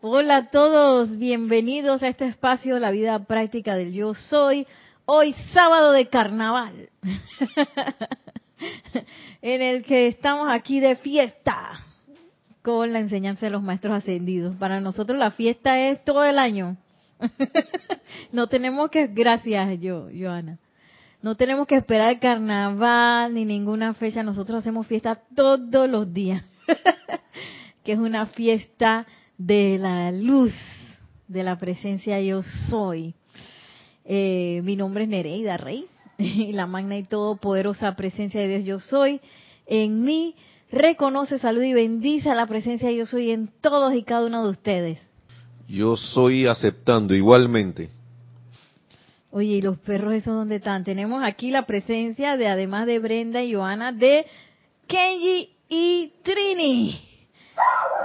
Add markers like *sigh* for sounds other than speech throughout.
Hola a todos, bienvenidos a este espacio, la vida práctica del yo soy. Hoy sábado de carnaval, *laughs* en el que estamos aquí de fiesta con la enseñanza de los maestros ascendidos. Para nosotros la fiesta es todo el año. *laughs* no tenemos que, gracias yo, Joana. No tenemos que esperar el carnaval ni ninguna fecha, nosotros hacemos fiesta todos los días. *laughs* que es una fiesta de la luz de la presencia yo soy. Eh, mi nombre es Nereida Rey y *laughs* la magna y todopoderosa presencia de Dios yo soy en mí reconoce, salud y bendice a la presencia yo soy en todos y cada uno de ustedes. Yo soy aceptando igualmente. Oye, ¿y los perros esos dónde están? Tenemos aquí la presencia de, además de Brenda y Joana, de Kenji y Trini.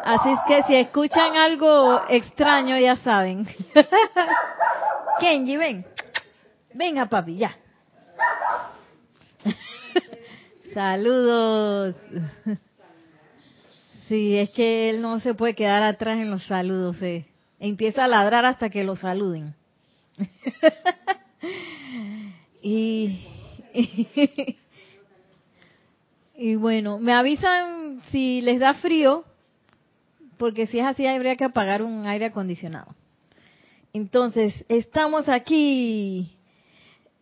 Así es que si escuchan algo extraño, ya saben. *laughs* Kenji, ven. Venga, papi, ya. *laughs* Saludos. Sí, es que él no se puede quedar atrás en los saludos. Eh. Empieza a ladrar hasta que lo saluden. *laughs* y, y bueno, me avisan si les da frío porque si es así habría que apagar un aire acondicionado. Entonces, estamos aquí.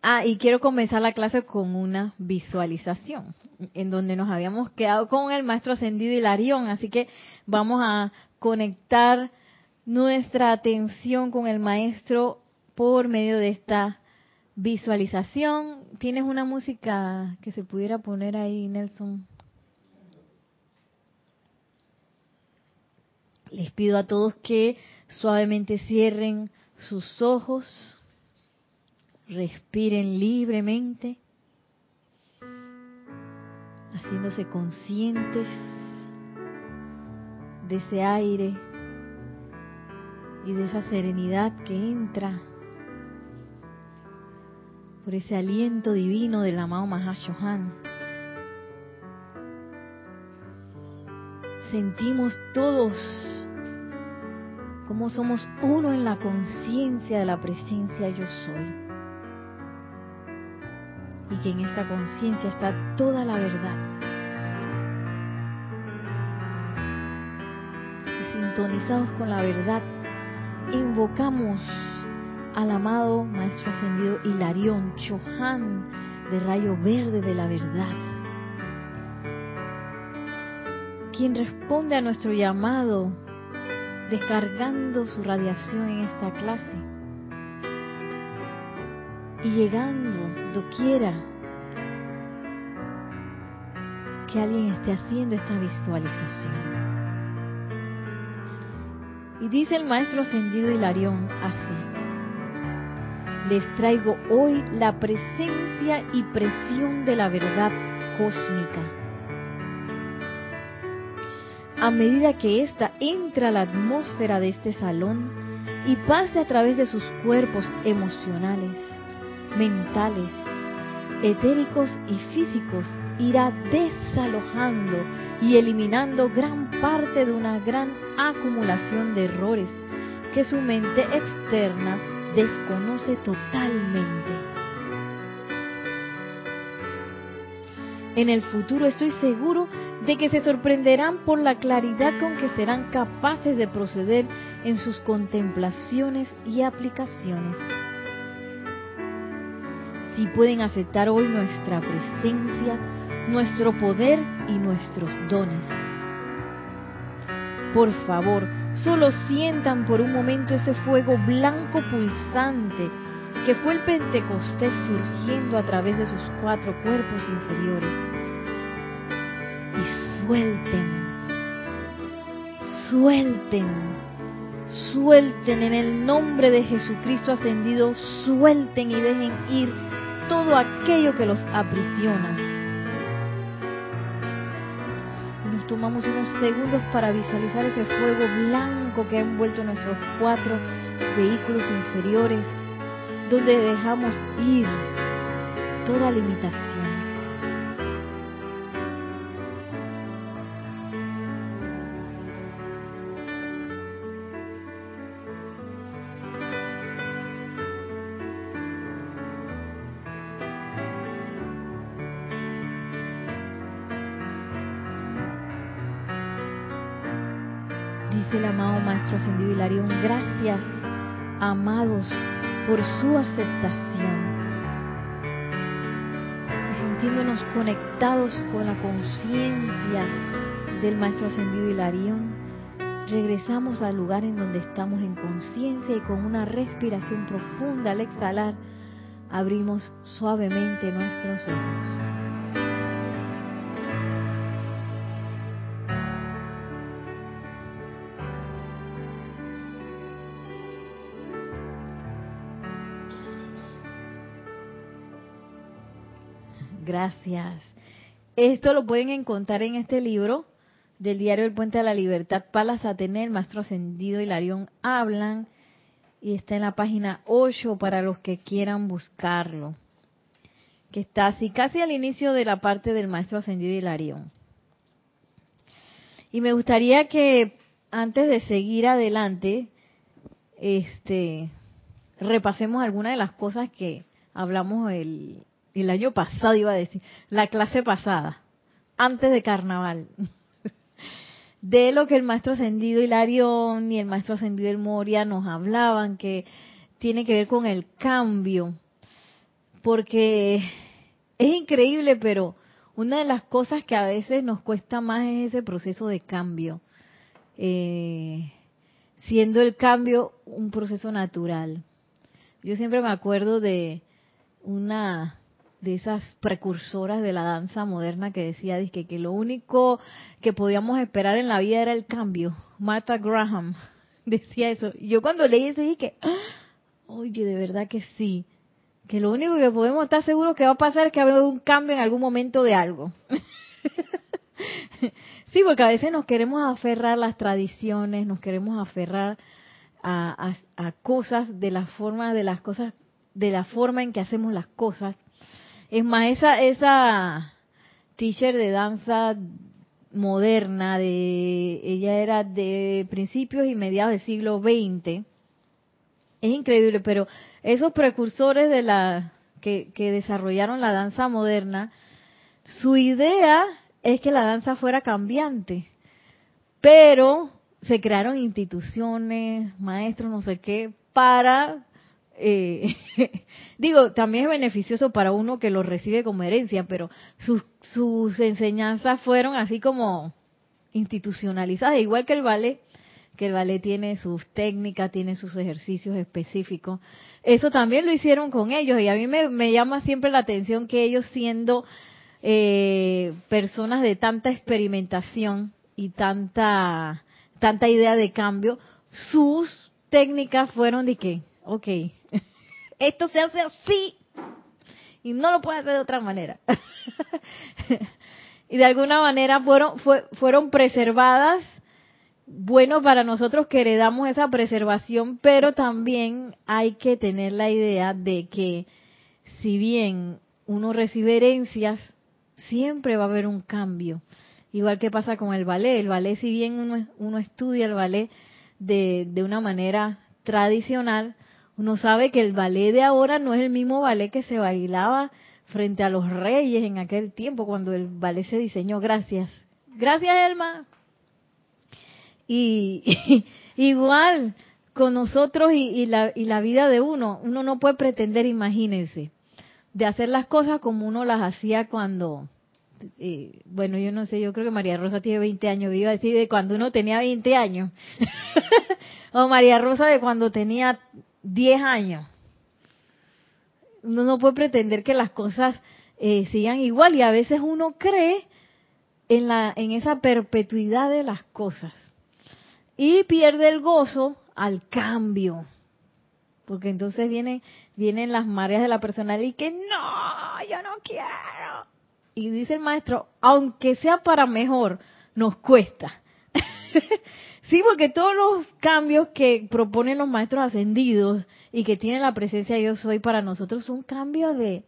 Ah, y quiero comenzar la clase con una visualización, en donde nos habíamos quedado con el maestro ascendido Hilarión, así que vamos a conectar nuestra atención con el maestro por medio de esta visualización. ¿Tienes una música que se pudiera poner ahí, Nelson? Les pido a todos que suavemente cierren sus ojos, respiren libremente, haciéndose conscientes de ese aire y de esa serenidad que entra por ese aliento divino del amado Mahashohan. Sentimos todos cómo somos uno en la conciencia de la presencia yo soy. Y que en esta conciencia está toda la verdad. Y sintonizados con la verdad, invocamos al amado Maestro Ascendido Hilarión Chohan de rayo verde de la verdad, quien responde a nuestro llamado descargando su radiación en esta clase y llegando doquiera que alguien esté haciendo esta visualización. Y dice el maestro ascendido Hilarión así, les traigo hoy la presencia y presión de la verdad cósmica a medida que ésta entra a la atmósfera de este salón y pase a través de sus cuerpos emocionales, mentales, etéricos y físicos, irá desalojando y eliminando gran parte de una gran acumulación de errores que su mente externa desconoce totalmente. En el futuro estoy seguro de que se sorprenderán por la claridad con que serán capaces de proceder en sus contemplaciones y aplicaciones. Si pueden aceptar hoy nuestra presencia, nuestro poder y nuestros dones. Por favor, solo sientan por un momento ese fuego blanco pulsante que fue el Pentecostés surgiendo a través de sus cuatro cuerpos inferiores y suelten, suelten, suelten en el nombre de Jesucristo ascendido, suelten y dejen ir todo aquello que los aprisiona. Nos tomamos unos segundos para visualizar ese fuego blanco que ha envuelto nuestros cuatro vehículos inferiores, donde dejamos ir toda limitación. Dice el amado Maestro Ascendido Hilarión, gracias, amados por su aceptación. Y sintiéndonos conectados con la conciencia del Maestro Ascendido Hilarión, regresamos al lugar en donde estamos en conciencia y con una respiración profunda al exhalar, abrimos suavemente nuestros ojos. Gracias. Esto lo pueden encontrar en este libro del diario El Puente de la Libertad, Palas Atenea, el Maestro Ascendido y Larión hablan y está en la página 8 para los que quieran buscarlo, que está así casi al inicio de la parte del Maestro Ascendido y Larión. Y me gustaría que antes de seguir adelante, este, repasemos algunas de las cosas que hablamos el, el año pasado iba a decir, la clase pasada, antes de carnaval, *laughs* de lo que el maestro ascendido Hilarión y el maestro ascendido El Moria nos hablaban, que tiene que ver con el cambio, porque es increíble, pero una de las cosas que a veces nos cuesta más es ese proceso de cambio, eh, siendo el cambio un proceso natural. Yo siempre me acuerdo de una de esas precursoras de la danza moderna que decía que, que lo único que podíamos esperar en la vida era el cambio. Martha Graham *laughs* decía eso. Yo cuando leí eso dije, ¡Ah! oye, de verdad que sí. Que lo único que podemos estar seguros que va a pasar es que va a haber un cambio en algún momento de algo. *laughs* sí, porque a veces nos queremos aferrar a las tradiciones, nos queremos aferrar a, a, a cosas de la forma de las cosas, de la forma en que hacemos las cosas es más, esa, esa teacher de danza moderna, de ella era de principios y mediados del siglo XX. Es increíble, pero esos precursores de la que, que desarrollaron la danza moderna, su idea es que la danza fuera cambiante, pero se crearon instituciones, maestros, no sé qué, para eh, *laughs* digo, también es beneficioso para uno que lo recibe como herencia, pero sus, enseñanzas fueron así como institucionalizadas, igual que el ballet, que el ballet tiene sus técnicas, tiene sus ejercicios específicos. Eso también lo hicieron con ellos y a mí me, llama siempre la atención que ellos siendo eh, personas de tanta experimentación y tanta, tanta idea de cambio, sus técnicas fueron de que, ok, esto se hace así y no lo puede hacer de otra manera. *laughs* y de alguna manera fueron, fueron preservadas, bueno para nosotros que heredamos esa preservación, pero también hay que tener la idea de que si bien uno recibe herencias, siempre va a haber un cambio. Igual que pasa con el ballet. El ballet, si bien uno, uno estudia el ballet de, de una manera tradicional, uno sabe que el ballet de ahora no es el mismo ballet que se bailaba frente a los reyes en aquel tiempo, cuando el ballet se diseñó. Gracias. Gracias, Elma. Y, *laughs* igual con nosotros y, la, y la vida de uno, uno no puede pretender, imagínense, de hacer las cosas como uno las hacía cuando, eh, bueno, yo no sé, yo creo que María Rosa tiene 20 años, iba a decir de cuando uno tenía 20 años, *laughs* o María Rosa de cuando tenía 10 años. Uno no puede pretender que las cosas eh, sigan igual y a veces uno cree en, la, en esa perpetuidad de las cosas y pierde el gozo al cambio. Porque entonces vienen, vienen las mareas de la personalidad y que no, yo no quiero. Y dice el maestro, aunque sea para mejor, nos cuesta. *laughs* Sí, porque todos los cambios que proponen los maestros ascendidos y que tienen la presencia de yo soy para nosotros son cambios de,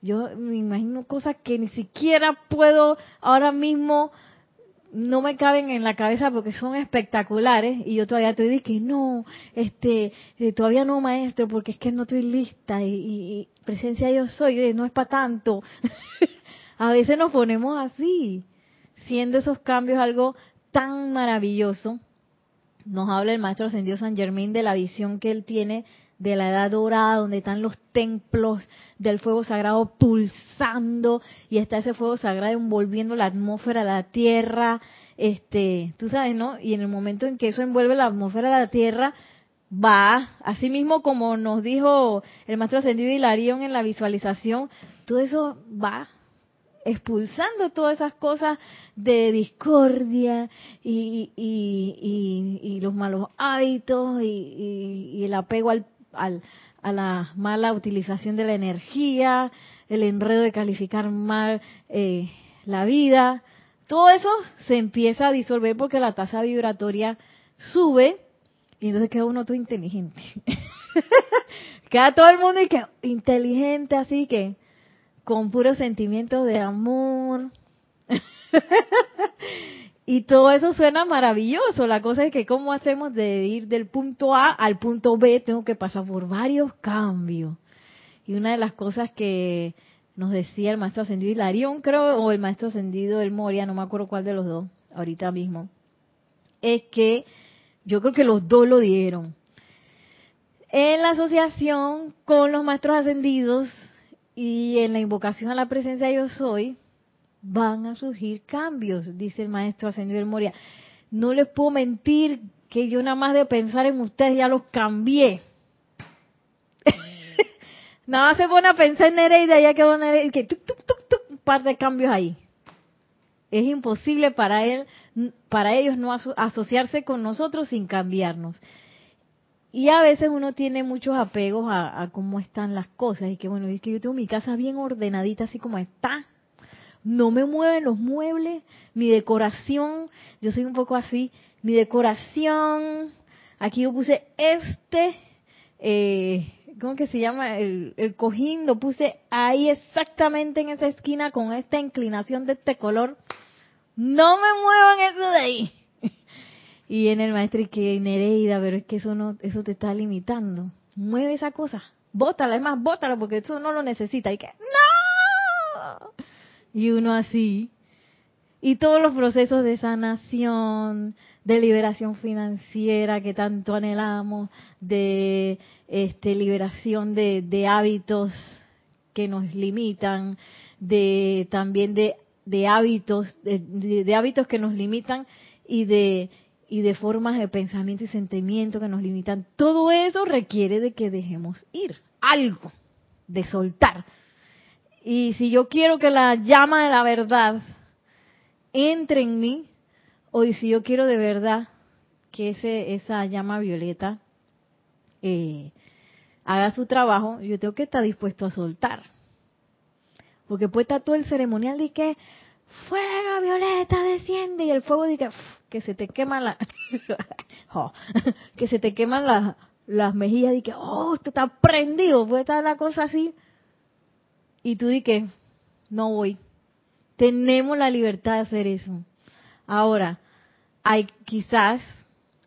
yo me imagino cosas que ni siquiera puedo ahora mismo, no me caben en la cabeza porque son espectaculares y yo todavía te digo que no, este, eh, todavía no maestro porque es que no estoy lista y, y presencia yo soy, eh, no es para tanto. *laughs* A veces nos ponemos así, siendo esos cambios algo tan maravilloso nos habla el maestro ascendido San Germán de la visión que él tiene de la edad dorada, donde están los templos del fuego sagrado pulsando y está ese fuego sagrado envolviendo la atmósfera, la tierra, este, tú sabes, ¿no? Y en el momento en que eso envuelve la atmósfera, la tierra, va, así mismo como nos dijo el maestro ascendido Hilarión en la visualización, todo eso va expulsando todas esas cosas de discordia y, y, los malos hábitos y, el apego al, al, a la mala utilización de la energía, el enredo de calificar mal eh, la vida. Todo eso se empieza a disolver porque la tasa vibratoria sube y entonces queda uno todo inteligente. *laughs* queda todo el mundo y que inteligente así que con puros sentimientos de amor. *laughs* y todo eso suena maravilloso. La cosa es que cómo hacemos de ir del punto A al punto B, tengo que pasar por varios cambios. Y una de las cosas que nos decía el maestro ascendido Hilarión, creo, o el maestro ascendido del Moria, no me acuerdo cuál de los dos, ahorita mismo, es que yo creo que los dos lo dieron. En la asociación con los maestros ascendidos y en la invocación a la presencia de yo soy, van a surgir cambios, dice el maestro ascendido Moria. No les puedo mentir que yo nada más de pensar en ustedes ya los cambié. *laughs* nada más se pone a pensar en Nereida, ya quedó Nereida, que un par de cambios ahí. Es imposible para él, para ellos no asociarse con nosotros sin cambiarnos. Y a veces uno tiene muchos apegos a, cómo están las cosas. Y que bueno, es que yo tengo mi casa bien ordenadita, así como está. No me mueven los muebles, mi decoración. Yo soy un poco así. Mi decoración. Aquí yo puse este. Eh, ¿Cómo que se llama? El, el cojín lo puse ahí exactamente en esa esquina con esta inclinación de este color no me muevan eso de ahí. Y en el maestro y que Nereida, pero es que eso no, eso te está limitando. Mueve esa cosa, bótala, es más, bótala porque eso no lo necesita. Y que, ¡no! Y uno así. Y todos los procesos de sanación, de liberación financiera que tanto anhelamos, de este, liberación de, de hábitos que nos limitan, de también de de hábitos, de, hábitos que nos limitan y de, y de formas de pensamiento y sentimiento que nos limitan. Todo eso requiere de que dejemos ir algo, de soltar. Y si yo quiero que la llama de la verdad entre en mí, o si yo quiero de verdad que ese, esa llama violeta eh, haga su trabajo, yo tengo que estar dispuesto a soltar. Porque puede estar todo el ceremonial de que fuego violeta desciende y el fuego dice que, se te queman la *laughs* que se te queman las, las mejillas y que oh esto está prendido puede estar la cosa así. Y tú di que no voy. Tenemos la libertad de hacer eso. Ahora hay quizás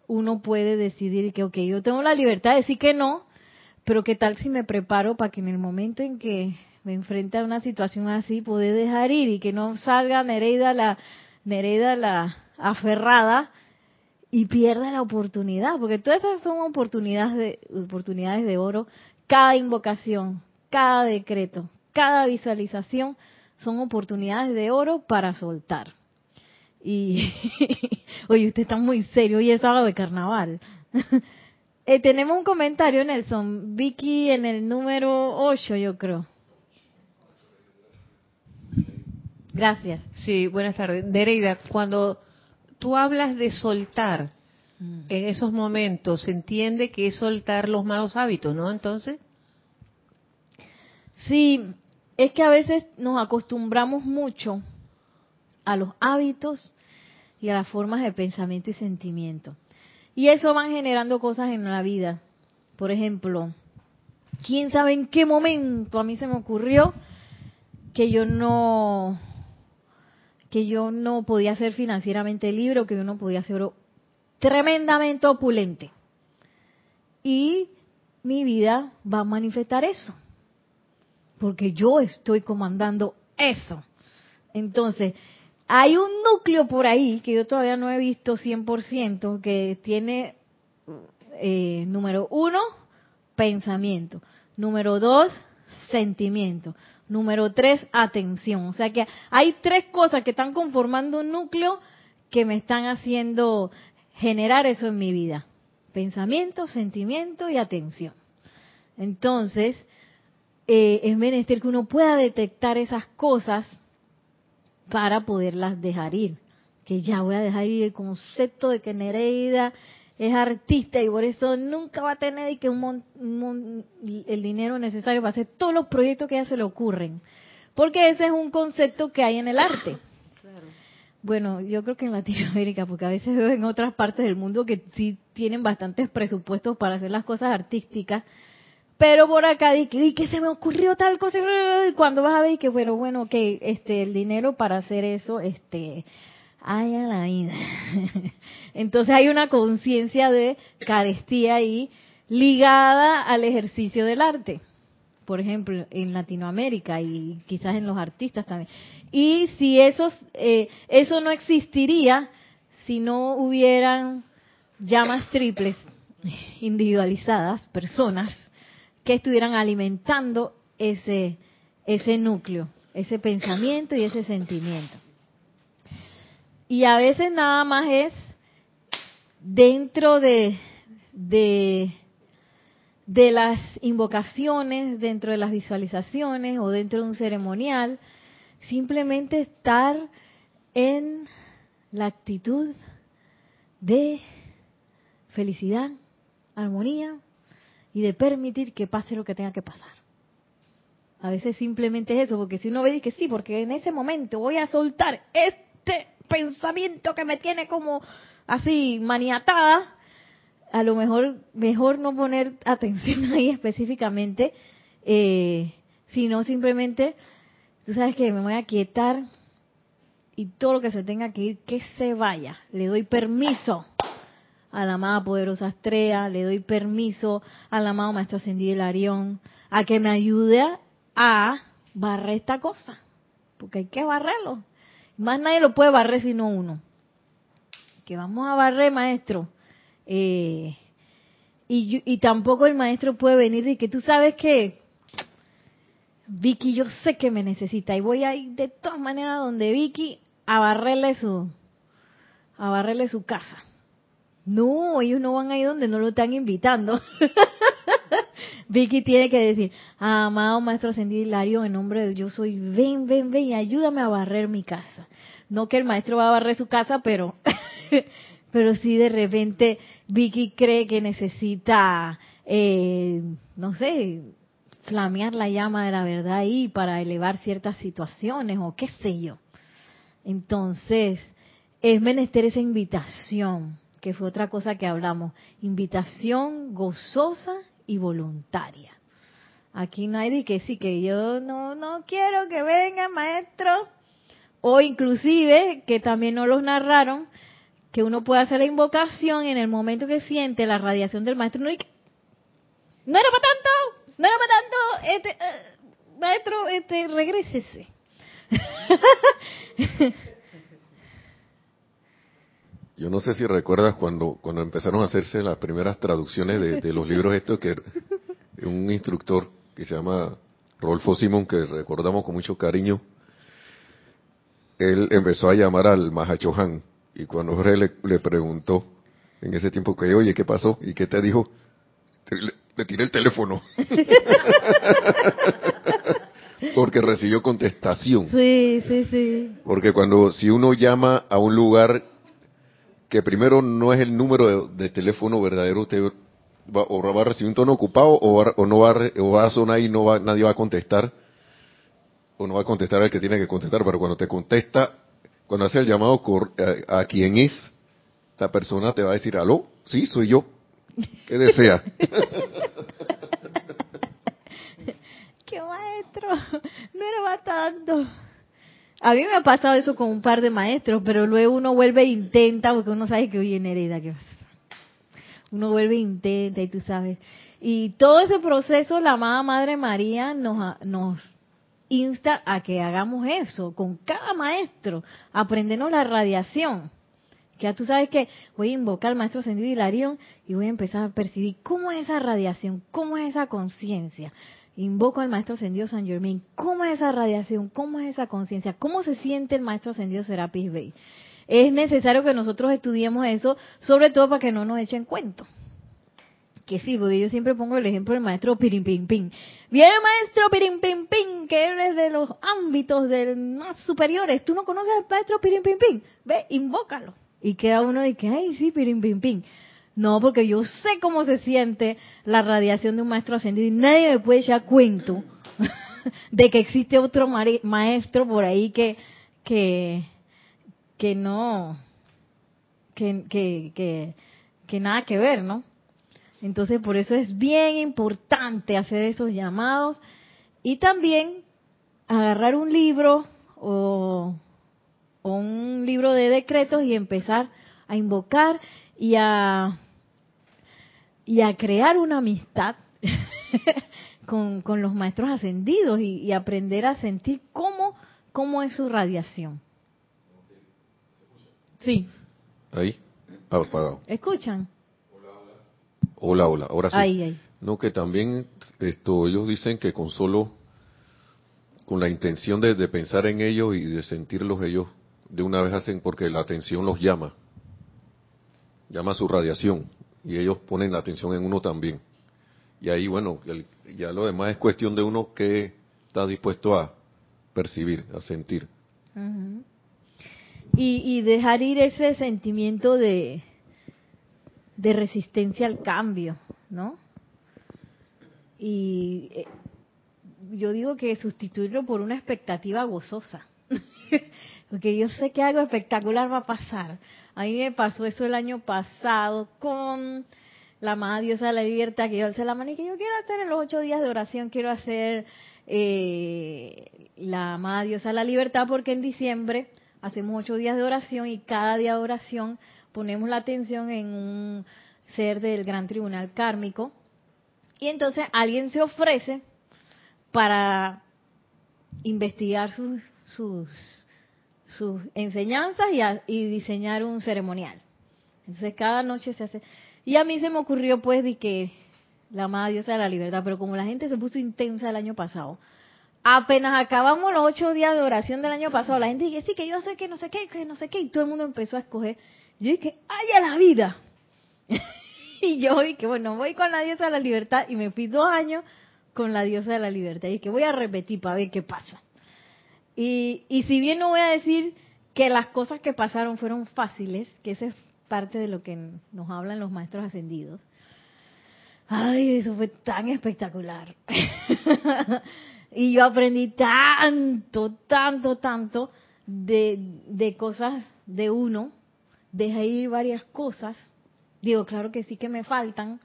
uno puede decidir que ok yo tengo la libertad de decir que no pero qué tal si me preparo para que en el momento en que me enfrenta a una situación así, poder dejar ir y que no salga Nereida la, Nereida la aferrada y pierda la oportunidad, porque todas esas son oportunidades de, oportunidades de oro. Cada invocación, cada decreto, cada visualización son oportunidades de oro para soltar. Y, *laughs* oye, usted está muy serio, hoy es sábado de carnaval. *laughs* eh, tenemos un comentario, Nelson. Vicky en el número 8, yo creo. Gracias. Sí, buenas tardes. Nereida, cuando tú hablas de soltar mm. en esos momentos, se entiende que es soltar los malos hábitos, ¿no? Entonces. Sí, es que a veces nos acostumbramos mucho a los hábitos y a las formas de pensamiento y sentimiento. Y eso van generando cosas en la vida. Por ejemplo, quién sabe en qué momento a mí se me ocurrió que yo no que yo no podía ser financieramente libre o que yo no podía ser tremendamente opulente. Y mi vida va a manifestar eso, porque yo estoy comandando eso. Entonces, hay un núcleo por ahí que yo todavía no he visto 100% que tiene, eh, número uno, pensamiento. Número dos, sentimiento. Número tres, atención. O sea que hay tres cosas que están conformando un núcleo que me están haciendo generar eso en mi vida. Pensamiento, sentimiento y atención. Entonces, eh, es menester que uno pueda detectar esas cosas para poderlas dejar ir. Que ya voy a dejar ir el concepto de que Nereida es artista y por eso nunca va a tener y que un, el dinero necesario para hacer todos los proyectos que a se le ocurren. Porque ese es un concepto que hay en el arte. Bueno, yo creo que en Latinoamérica, porque a veces veo en otras partes del mundo que sí tienen bastantes presupuestos para hacer las cosas artísticas, pero por acá dije, que se me ocurrió tal cosa y cuando vas a ver que bueno, bueno, que este el dinero para hacer eso este la vida. *laughs* Entonces hay una conciencia de carestía ahí ligada al ejercicio del arte. Por ejemplo, en Latinoamérica y quizás en los artistas también. Y si esos, eh, eso no existiría si no hubieran llamas triples *laughs* individualizadas, personas, que estuvieran alimentando ese, ese núcleo, ese pensamiento y ese sentimiento. Y a veces nada más es dentro de, de, las invocaciones, dentro de las visualizaciones o dentro de un ceremonial, simplemente estar en la actitud de felicidad, armonía y de permitir que pase lo que tenga que pasar. A veces simplemente es eso, porque si uno ve que sí, porque en ese momento voy a soltar este pensamiento que me tiene como así maniatada, a lo mejor mejor no poner atención *laughs* ahí específicamente, eh, sino simplemente, tú sabes que me voy a quietar y todo lo que se tenga que ir, que se vaya. Le doy permiso a la amada poderosa Estrella, le doy permiso al amado Maestro Ascendido Hilarión a que me ayude a barrer esta cosa, porque hay que barrerlo. Más nadie lo puede barrer sino uno. Que vamos a barrer, maestro. Eh, y, y tampoco el maestro puede venir y que tú sabes que Vicky yo sé que me necesita y voy a ir de todas maneras donde Vicky a barrerle su a barrerle su casa. No, ellos no van a ir donde no lo están invitando. *laughs* *laughs* Vicky tiene que decir, amado Maestro Ascendido Hilario, en nombre de yo soy, ven, ven, ven y ayúdame a barrer mi casa. No que el maestro va a barrer su casa, pero, *laughs* pero si de repente Vicky cree que necesita, eh, no sé, flamear la llama de la verdad ahí para elevar ciertas situaciones o qué sé yo. Entonces, es menester esa invitación, que fue otra cosa que hablamos, invitación gozosa y voluntaria. Aquí no hay de que sí, que yo no, no quiero que venga maestro, o inclusive, que también no los narraron, que uno puede hacer la invocación en el momento que siente la radiación del maestro. No, no era para tanto, no era para tanto, este, eh, maestro, este, regrésese. *laughs* Yo no sé si recuerdas cuando, cuando empezaron a hacerse las primeras traducciones de, los libros estos, que un instructor que se llama Rolfo Simón, que recordamos con mucho cariño, él empezó a llamar al Mahachohan y cuando Jorge le, preguntó en ese tiempo que, oye, ¿qué pasó? ¿Y qué te dijo? Le, le tiré el teléfono. *laughs* Porque recibió contestación. Sí, sí, sí. Porque cuando, si uno llama a un lugar que primero no es el número de, teléfono verdadero, usted va, o va a recibir un tono ocupado o, no va, o va a sonar y no va, nadie va a contestar, o no va a contestar al que tiene que contestar, pero cuando te contesta, cuando hace el llamado a, a quien es, la persona te va a decir, aló, sí, soy yo, ¿qué desea? *laughs* ¡Qué maestro! No era bastante. A mí me ha pasado eso con un par de maestros, pero luego uno vuelve e intenta, porque uno sabe que hoy en hereda, ¿qué pasa? Uno vuelve e intenta, y tú sabes. Y todo ese proceso, la amada Madre María nos, nos, insta a que hagamos eso con cada maestro, aprendernos la radiación. Que ya tú sabes que voy a invocar al maestro Ascendido Hilarión y voy a empezar a percibir cómo es esa radiación, cómo es esa conciencia. Invoco al maestro ascendido San Germain, cómo es esa radiación, cómo es esa conciencia, cómo se siente el maestro ascendido Serapis Bey. Es necesario que nosotros estudiemos eso, sobre todo para que no nos echen cuento que sí, porque yo siempre pongo el ejemplo del maestro Pirim Pim Pim. Viene el maestro Pim, que eres de los ámbitos del más superiores. ¿Tú no conoces al maestro Pim? Ve, invócalo. Y queda uno de que, ay, sí, Pim. No, porque yo sé cómo se siente la radiación de un maestro ascendido y nadie me puede echar cuento *laughs* de que existe otro maestro por ahí que, que, que no, que, que, que, que nada que ver, ¿no? Entonces, por eso es bien importante hacer esos llamados y también agarrar un libro o, un libro de decretos y empezar a invocar y a, y a crear una amistad *laughs* con, los maestros ascendidos y, aprender a sentir cómo, cómo es su radiación. Sí. Ahí, apagado. ¿Escuchan? Hola, hola, ahora sí. No, que también esto, ellos dicen que con solo, con la intención de, pensar en ellos y de sentirlos ellos, de una vez hacen, porque la atención los llama, llama su radiación, y ellos ponen la atención en uno también. Y ahí, bueno, ya lo demás es cuestión de uno que está dispuesto a percibir, a sentir. y dejar ir ese sentimiento de, de resistencia al cambio, ¿no? Y eh, yo digo que sustituirlo por una expectativa gozosa, *laughs* porque yo sé que algo espectacular va a pasar. A mí me pasó eso el año pasado con la amada diosa de la libertad, que yo alcé la mano y que yo quiero hacer en los ocho días de oración, quiero hacer eh, la amada diosa de la libertad, porque en diciembre hacemos ocho días de oración y cada día de oración ponemos la atención en un ser del gran tribunal kármico. Y entonces alguien se ofrece para investigar sus, sus, sus enseñanzas y, y, diseñar un ceremonial. Entonces cada noche se hace... Y a mí se me ocurrió pues de que la amada diosa de la libertad, pero como la gente se puso intensa el año pasado, apenas acabamos los ocho días de oración del año pasado, la gente dice, sí, que yo sé que no sé qué, que no sé qué, y todo el mundo empezó a escoger yo dije, ¡ay a la vida! *laughs* y yo dije, bueno, voy con la diosa de la libertad y me fui dos años con la diosa de la libertad. Y que voy a repetir para ver qué pasa. Y, y si bien no voy a decir que las cosas que pasaron fueron fáciles, que esa es parte de lo que nos hablan los maestros ascendidos, ay, eso fue tan espectacular. *laughs* y yo aprendí tanto, tanto, tanto de, de cosas de uno deja ir varias cosas. Digo, claro que sí que me faltan,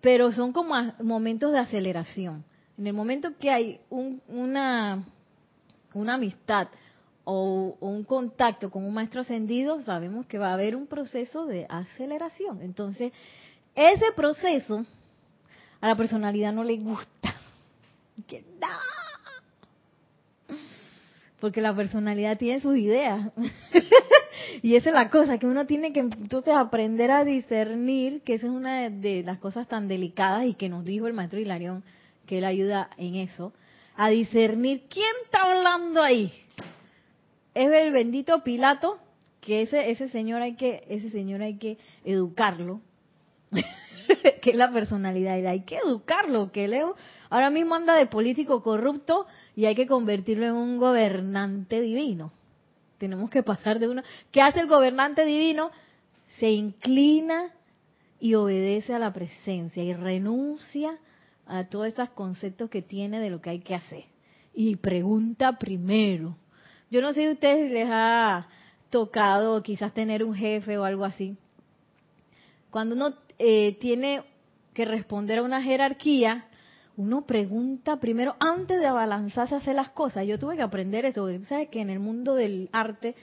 pero son como momentos de aceleración. En el momento que hay una, una amistad o, un contacto con un maestro ascendido, sabemos que va a haber un proceso de aceleración. Entonces, ese proceso a la personalidad no le gusta. *laughs* Que, Porque la personalidad tiene sus ideas. *laughs* y esa es la cosa, que uno tiene que entonces aprender a discernir, que esa es una de, las cosas tan delicadas y que nos dijo el maestro Hilarión, que él ayuda en eso, a discernir quién está hablando ahí. Es el bendito Pilato, que ese, ese señor hay que, ese señor hay que educarlo, *laughs* que es la personalidad, y hay que educarlo, que Leo ahora mismo anda de político corrupto y hay que convertirlo en un gobernante divino. Tenemos que pasar de una... ¿Qué hace el gobernante divino? Se inclina y obedece a la presencia y renuncia a todos esos conceptos que tiene de lo que hay que hacer. Y pregunta primero. Yo no sé si a ustedes les ha tocado quizás tener un jefe o algo así. Cuando uno eh, tiene que responder a una jerarquía, uno pregunta primero antes de abalanzarse a hacer las cosas. Yo tuve que aprender eso. ¿Sabes que en el mundo del arte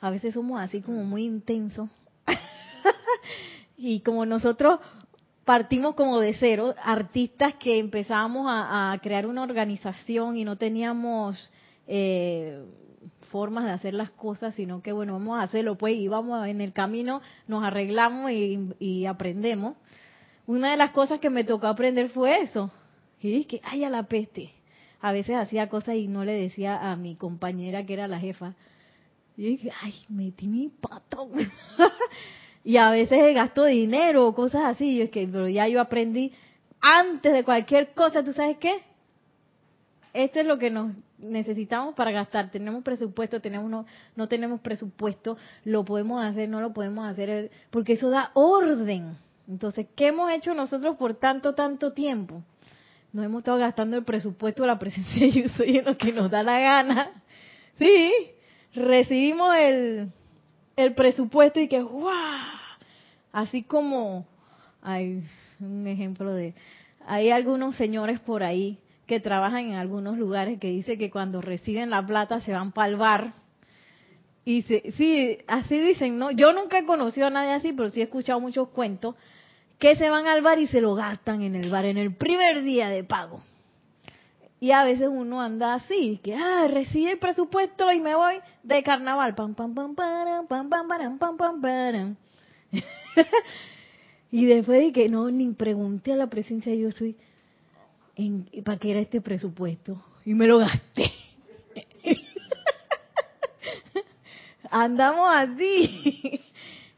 a veces somos así como muy intensos? *laughs* y como nosotros partimos como de cero, artistas que empezábamos a, crear una organización y no teníamos eh, formas de hacer las cosas, sino que bueno, vamos a hacerlo, pues íbamos en el camino, nos arreglamos y, y aprendemos. Una de las cosas que me tocó aprender fue eso. Y dije, ay, a la peste. A veces hacía cosas y no le decía a mi compañera que era la jefa. Y dije, ay, metí mi pato. *laughs* y a veces gasto dinero, cosas así. Es que, pero ya yo aprendí antes de cualquier cosa, ¿tú sabes qué? Esto es lo que nos necesitamos para gastar. Tenemos presupuesto, tenemos no, no tenemos presupuesto, lo podemos hacer, no lo podemos hacer, porque eso da orden. Entonces, ¿qué hemos hecho nosotros por tanto, tanto tiempo? Nos hemos estado gastando el presupuesto de la presencia de *laughs* yo soy en lo que nos da la gana. Sí, recibimos el, el presupuesto y que ¡guau! Así como hay un ejemplo de hay algunos señores por ahí que trabajan en algunos lugares que dice que cuando reciben la plata se van para el bar y se, sí, así dicen, ¿no? Yo nunca he conocido a nadie así, pero sí he escuchado muchos cuentos que se van al bar y se lo gastan en el bar en el primer día de pago. Y a veces uno anda así, que ah, recibe el presupuesto y me voy de carnaval. Pam, pam, pam, param, pam, pam, param, pam, pam, param. *laughs* y después de que no, ni pregunté a la presencia, yo soy, en, ¿para qué era este presupuesto? Y me lo gasté. *laughs* Andamos así.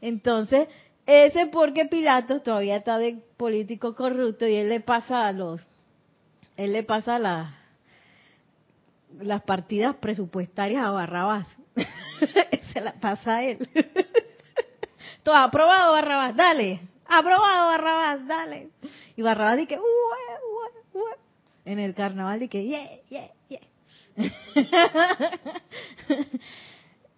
Entonces, ese porque Pilatos todavía está de político corrupto y él le pasa a los él le pasa la, las partidas presupuestarias a Barrabás. *laughs* Se la pasa a él. *laughs* Todo aprobado Barrabás, dale. Aprobado Barrabás, dale. Y Barrabás dice, en el carnaval dice, yeah, yeah, yeah. *laughs*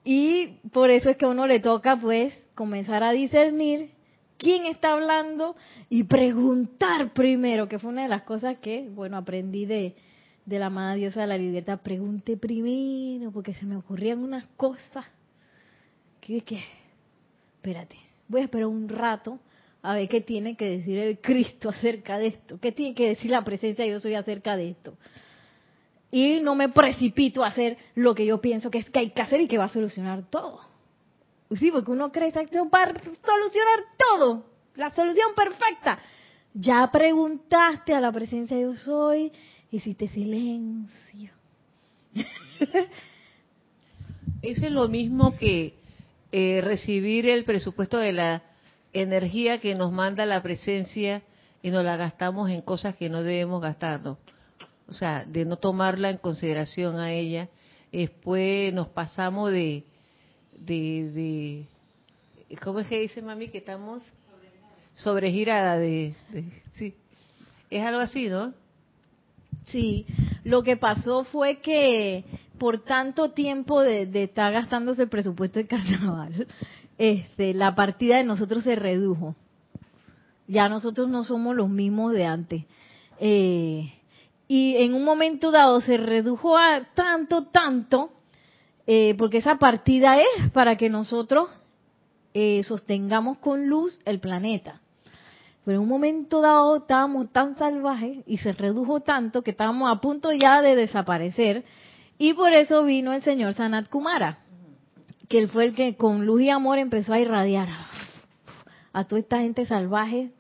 y por eso es que a uno le toca pues comenzar a discernir quién está hablando y preguntar primero, que fue una de las cosas que, bueno, aprendí de, de la amada diosa de la libertad. Pregunte primero, porque se me ocurrían unas cosas que, que, espérate, voy a esperar un rato a ver qué tiene que decir el Cristo acerca de esto, qué tiene que decir la presencia de yo soy acerca de esto. Y no me precipito a hacer lo que yo pienso que es que hay que hacer y que va a solucionar todo. Sí, porque uno cree que para solucionar todo, la solución perfecta. Ya preguntaste a la presencia de yo soy, hiciste silencio. Eso *laughs* es lo mismo que eh, recibir el presupuesto de la energía que nos manda la presencia y nos la gastamos en cosas que no debemos gastarnos. O sea, de no tomarla en consideración a ella. Después nos pasamos de, de, de ¿cómo es que dice mami que estamos sobregirada de, sí. Es algo así no sí. Lo que pasó fue que por tanto tiempo de, de estar gastándose el presupuesto de carnaval este la partida de nosotros se redujo. Ya nosotros no somos los mismos de antes. Eh, y en un momento dado se redujo a tanto tanto eh, porque esa partida es para que nosotros eh, sostengamos con luz el planeta. Pero en un momento dado estábamos tan salvajes y se redujo tanto que estábamos a punto ya de desaparecer y por eso vino el señor Sanat Kumara, que él fue el que con luz y amor empezó a irradiar a toda esta gente salvaje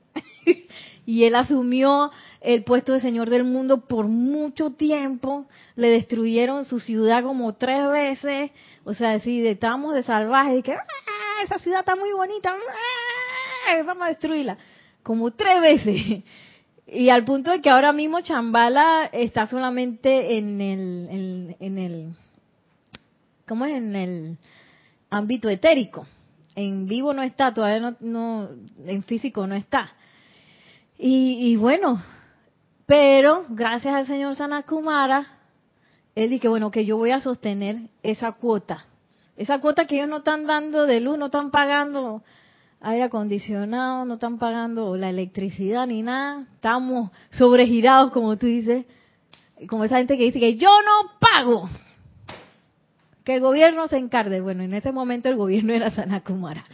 *laughs* y él asumió el puesto de señor del mundo por mucho tiempo, le destruyeron su ciudad como tres veces, o sea, si estábamos de salvajes, y que ah, esa ciudad está muy bonita, ah, vamos a destruirla, como tres veces. *laughs* Y al punto de que ahora mismo Chambala está solamente en el, en, en el, ¿cómo es? En el ámbito etérico. En vivo no está, todavía no, no en físico no está. Y, bueno, pero gracias al señor Sanakumara, él dice, bueno, que yo voy a sostener esa cuota. Esa cuota que ellos no están dando de luz, no están pagando aire acondicionado, no están pagando la electricidad ni nada. Estamos sobregirados, como tú dices, como esa gente que dice que yo no pago. Que el gobierno se encargue. Bueno, en ese momento el gobierno era Sanakumara.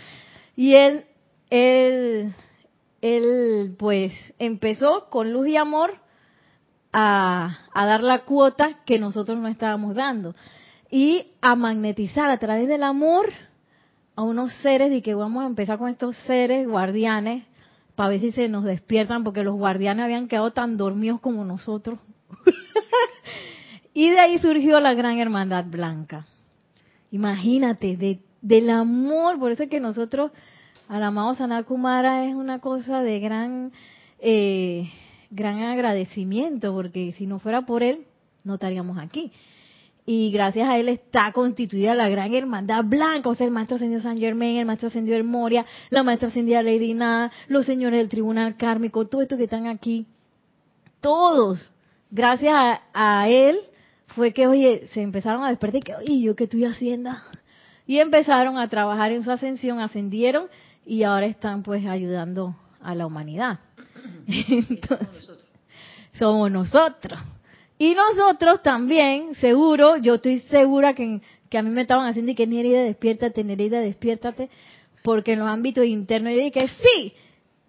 Y él, él él pues empezó con luz y amor a, a dar la cuota que nosotros no estábamos dando y a magnetizar a través del amor a unos seres y que vamos a empezar con estos seres guardianes para ver si se nos despiertan porque los guardianes habían quedado tan dormidos como nosotros. *laughs* y de ahí surgió la gran hermandad blanca. Imagínate, de, del amor, por eso es que nosotros, al amado Sanakumara es una cosa de gran, eh, gran agradecimiento, porque si no fuera por él, no estaríamos aquí y gracias a él está constituida la gran hermandad blanca, o sea, el maestro ascendido San Germain, el maestro ascendido El Moria, la maestra ascendida Lady Nada, los señores del tribunal kármico, todos estos que están aquí, todos, gracias a, él fue que, oye, se empezaron a despertar y que, oye, ¿yo qué estoy haciendo? Y empezaron a trabajar en su ascensión, ascendieron y ahora están pues ayudando a la humanidad. *clears throat* *laughs* Entonces, somos nosotros. Y nosotros también, seguro, yo estoy segura que, que a mí me estaban haciendo y que Nereida, despiértate, Nereida, despiértate, porque en los ámbitos internos yo dije, sí,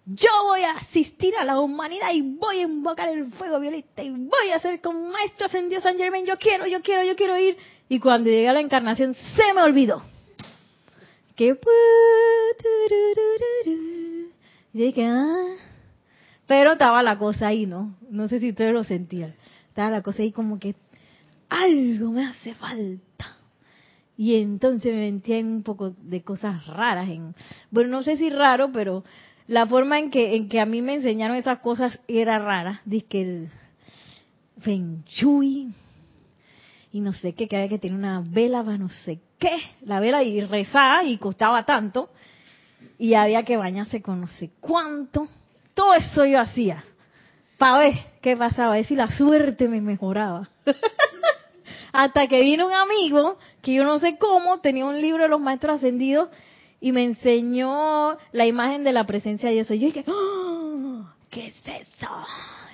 yo voy a asistir a la humanidad y voy a invocar el fuego violeta y voy a ser como maestro ascendido San Germain, yo quiero, yo quiero, yo quiero ir. Y cuando llegué a la encarnación se me olvidó. Que... Ah. Pero estaba la cosa ahí, ¿no? No sé si ustedes lo sentían estaba la cosa ahí como que algo me hace falta. Y entonces me metía en un poco de cosas raras. En, bueno, no sé si raro, pero la forma en que, en que a mí me enseñaron esas cosas era rara. Dice que el Feng Shui y no sé qué, que había que tener una vela, no sé qué. La vela y rezaba y costaba tanto. Y había que bañarse con no sé cuánto. Todo eso yo hacía para ver qué pasaba, a ver si la suerte me mejoraba. *laughs* Hasta que vino un amigo, que yo no sé cómo, tenía un libro de los maestros ascendidos y me enseñó la imagen de la presencia de Dios. Y yo dije, ¡Oh! ¿qué es eso?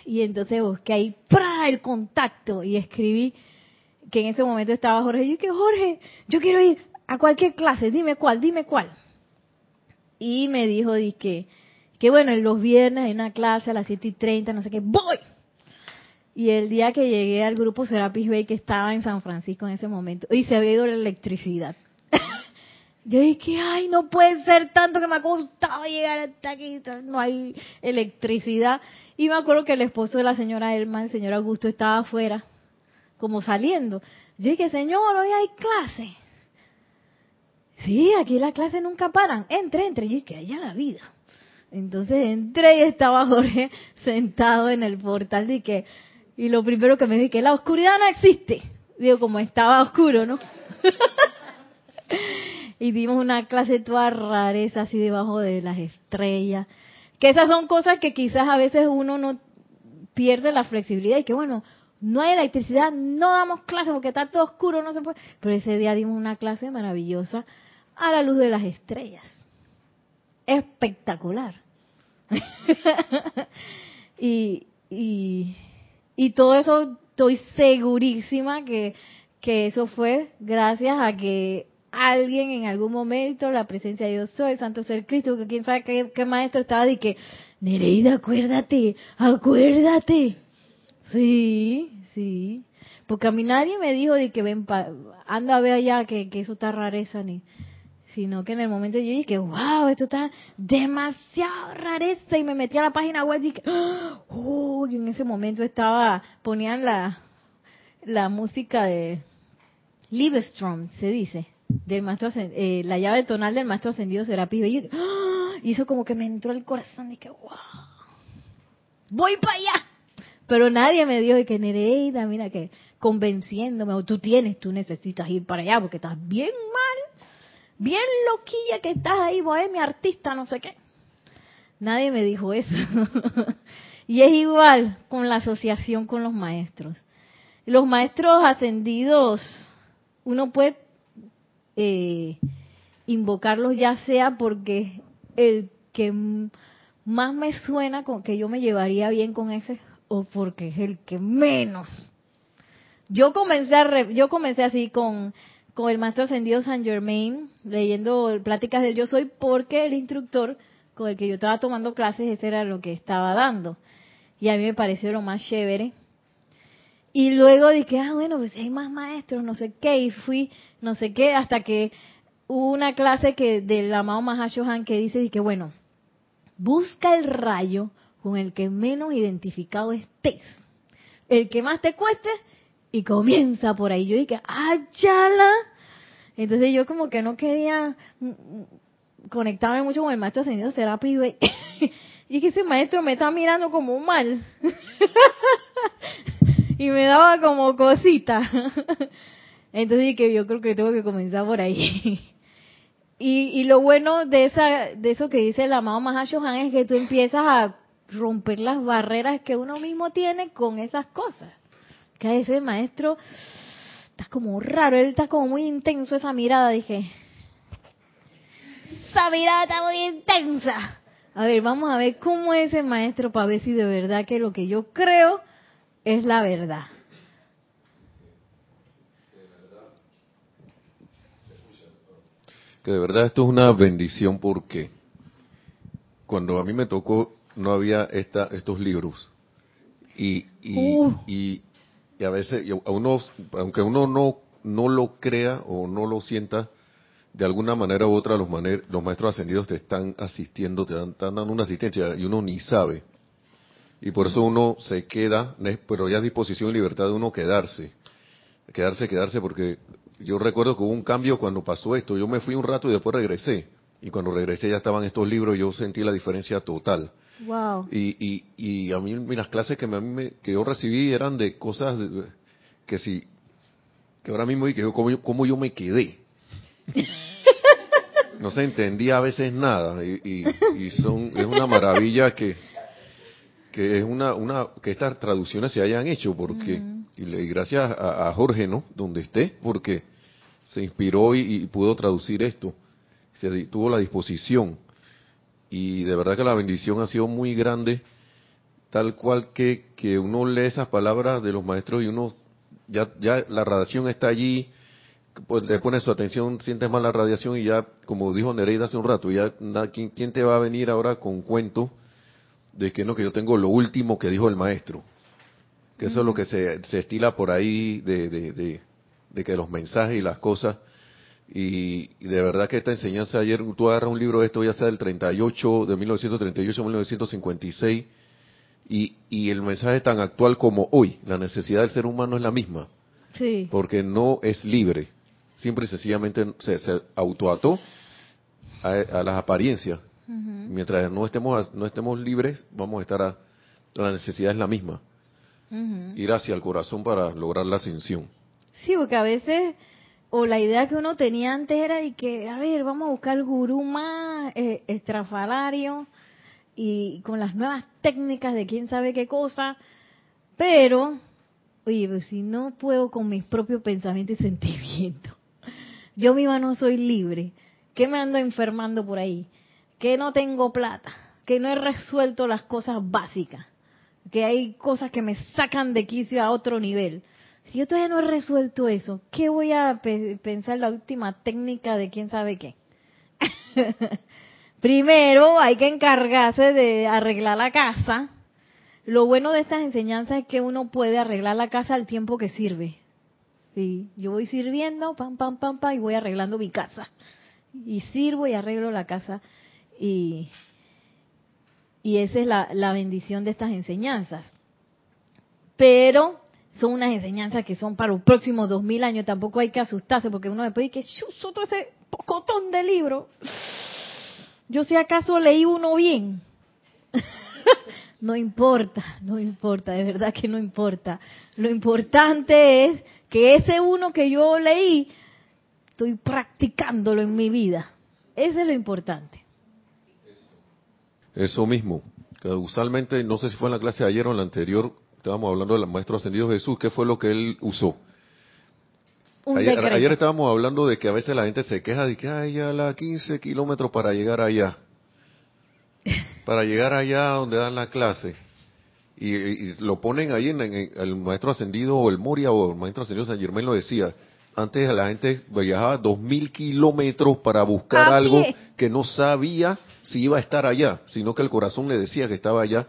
Y entonces busqué ahí ¡pra! el contacto y escribí que en ese momento estaba Jorge. Y yo dije, Jorge, yo quiero ir a cualquier clase, dime cuál, dime cuál. Y me dijo, dije, que bueno, en los viernes hay una clase a las 7 y 30, no sé qué, voy. Y el día que llegué al grupo Serapis Bay, que estaba en San Francisco en ese momento, y se había ido la electricidad. *laughs* Yo dije, ay, no puede ser tanto que me ha costado llegar hasta aquí, no hay electricidad. Y me acuerdo que el esposo de la señora Elma, el señor Augusto, estaba afuera, como saliendo. Yo dije, señor, hoy hay clase. Sí, aquí las clases nunca paran. Entre, entre. Yo dije, allá la vida. Entonces entré y estaba Jorge *laughs* sentado en el portal de que, y lo primero que me dije, que la oscuridad no existe. Digo, como estaba oscuro, ¿no? *laughs* y dimos una clase toda rareza así debajo de las estrellas. Que esas son cosas que quizás a veces uno no pierde la flexibilidad y que bueno, no hay electricidad, no damos clase porque está todo oscuro, no se puede. Pero ese día dimos una clase maravillosa a la luz de las estrellas espectacular. *laughs* y, y, todo eso estoy segurísima que, que eso fue gracias a que alguien en algún momento, la presencia de Dios soy, el Santo Ser Cristo, que quién sabe qué, maestro estaba, y que, Nereida, acuérdate, acuérdate. Sí, sí. Porque a mí nadie me dijo de que ven, anda a ver allá que, que eso está rareza, ni, sino que en el momento yo dije, wow, esto está demasiado rareza y me metí a la página web y dije, oh, y en ese momento estaba, ponían la, la música de Livestrom, se dice, del maestro, eh, la llave tonal del maestro ascendido Serapis y, ¡oh! y eso como que me entró el corazón y dije, wow, voy para allá. Pero nadie me dijo que Nereida, mira que convenciéndome, o tú tienes, tú necesitas ir para allá porque estás bien mal bien loquilla que estás ahí, bohemia, artista, no sé qué. Nadie me dijo eso. *laughs* y es igual con la asociación con los maestros. Los maestros ascendidos, uno puede eh, invocarlos ya sea porque el que más me suena con que yo me llevaría bien con ese o porque es el que menos. Yo comencé a yo comencé así con el maestro ascendido San Germain, leyendo pláticas del yo soy, porque el instructor con el que yo estaba tomando clases, ese era lo que estaba dando. Y a mí me pareció lo más chévere. Y luego dije, ah, bueno, pues hay más maestros, no sé qué, y fui, no sé qué, hasta que hubo una clase que del amado Mahashohan que dice, que bueno, busca el rayo con el que menos identificado estés, el que más te cueste, y comienza por ahí. Yo dije, ah, chala. Entonces yo como que no quería mm, mm, conectarme mucho con el maestro ascendido terapia y, *laughs* y que ese maestro me está mirando como mal. *laughs* y me daba como cosita. *laughs* Entonces dije, yo creo que tengo que comenzar por ahí. y, y lo bueno de esa de eso que dice el amado Mahashohan es que tú empiezas a romper las barreras que uno mismo tiene con esas cosas. Que ese maestro está como raro, él está como muy intenso esa mirada, dije. Esa mirada está muy intensa. A ver, vamos a ver cómo es el maestro para ver si de verdad que lo que yo creo es la verdad. Que de verdad esto es una bendición porque cuando a mí me tocó no había esta, estos libros y, y, Uh. y, y a veces y a uno, aunque uno no no lo crea o no lo sienta de alguna manera u otra los, maner- los maestros ascendidos te están asistiendo, te dan, están dando una asistencia y uno ni sabe. Y por eso uno se queda, pero ya es disposición y libertad de uno quedarse. Quedarse, quedarse, porque yo recuerdo que hubo un cambio cuando pasó esto. Yo me fui un rato y después regresé. Y cuando regresé ya estaban estos libros, yo sentí la diferencia total. Wow. Y, y, y a mí las clases que, me- que yo recibí eran de cosas de- que si, que ahora mismo y que yo, cómo, yo, me quedé. No se entendía a veces nada y, y, y son, es una maravilla que, que es una, una, que estas traducciones se hayan hecho porque, y, le- y gracias a, a Jorge, ¿no? Donde esté, porque se inspiró y, y pudo traducir esto, se tuvo la disposición y de verdad que la bendición ha sido muy grande, tal cual que, que uno lee esas palabras de los maestros y uno, ya, ya la radiación está allí, pues le pone su atención, sientes más la radiación y ya, como dijo Nereida hace un rato, ya ¿quién, quién te va a venir ahora con cuento de que no, que yo tengo lo último que dijo el maestro? Que eso es lo que se, se estila por ahí de, de, de, de que los mensajes y las cosas y, y de verdad que esta enseñanza ayer, tú agarras un libro de esto, ya sea del 38, de 1938 1956, y, y el mensaje es tan actual como hoy. La necesidad del ser humano es la misma, Sí. porque no es libre. Simple y sencillamente se, se autoató a, a las apariencias. Mientras no estemos, no estemos libres, vamos a estar a, la necesidad es la misma. Ir hacia el corazón para lograr la ascensión. Sí, porque a veces, o la idea que uno tenía antes era de que, a ver, vamos a buscar gurú más eh, estrafalario y con las nuevas técnicas de quién sabe qué cosa, pero, oye, pues si no puedo con mis propios pensamientos y sentimientos, yo misma no soy libre, que me ando enfermando por ahí, que no tengo plata, que no he resuelto las cosas básicas, que hay cosas que me sacan de quicio a otro nivel. Si yo todavía no he resuelto eso, ¿qué voy a pe- pensar la última técnica de quién sabe qué? *laughs* Primero hay que encargarse de arreglar la casa. Lo bueno de estas enseñanzas es que uno puede arreglar la casa al tiempo que sirve. Sí, yo voy sirviendo, pam, pam, pam, pam, y voy arreglando mi casa. Y sirvo y arreglo la casa. Y, y esa es la, la bendición de estas enseñanzas. Pero son unas enseñanzas que son para los próximos dos mil años. Tampoco hay que asustarse porque uno después dice que chuzo todo ese pocotón de libros. Yo si acaso leí uno bien. *laughs* no importa, no importa, de verdad que no importa. Lo importante es que ese uno que yo leí, estoy practicándolo en mi vida. Ese es lo importante. Eso mismo. Usualmente, no sé si fue en la clase de ayer o en la anterior, estábamos hablando del Maestro Ascendido Jesús, ¿qué fue lo que él usó? Un Ayer, estábamos hablando de que a veces la gente se queja de que hay ya la 15 kilómetros para llegar allá. *laughs* Para llegar allá donde dan la clase. Y, y lo ponen ahí en, en el maestro ascendido o el Moria o el maestro ascendido San Germán lo decía. Antes la gente viajaba dos mil kilómetros para buscar A algo que no sabía si iba a estar allá, sino que el corazón le decía que estaba allá.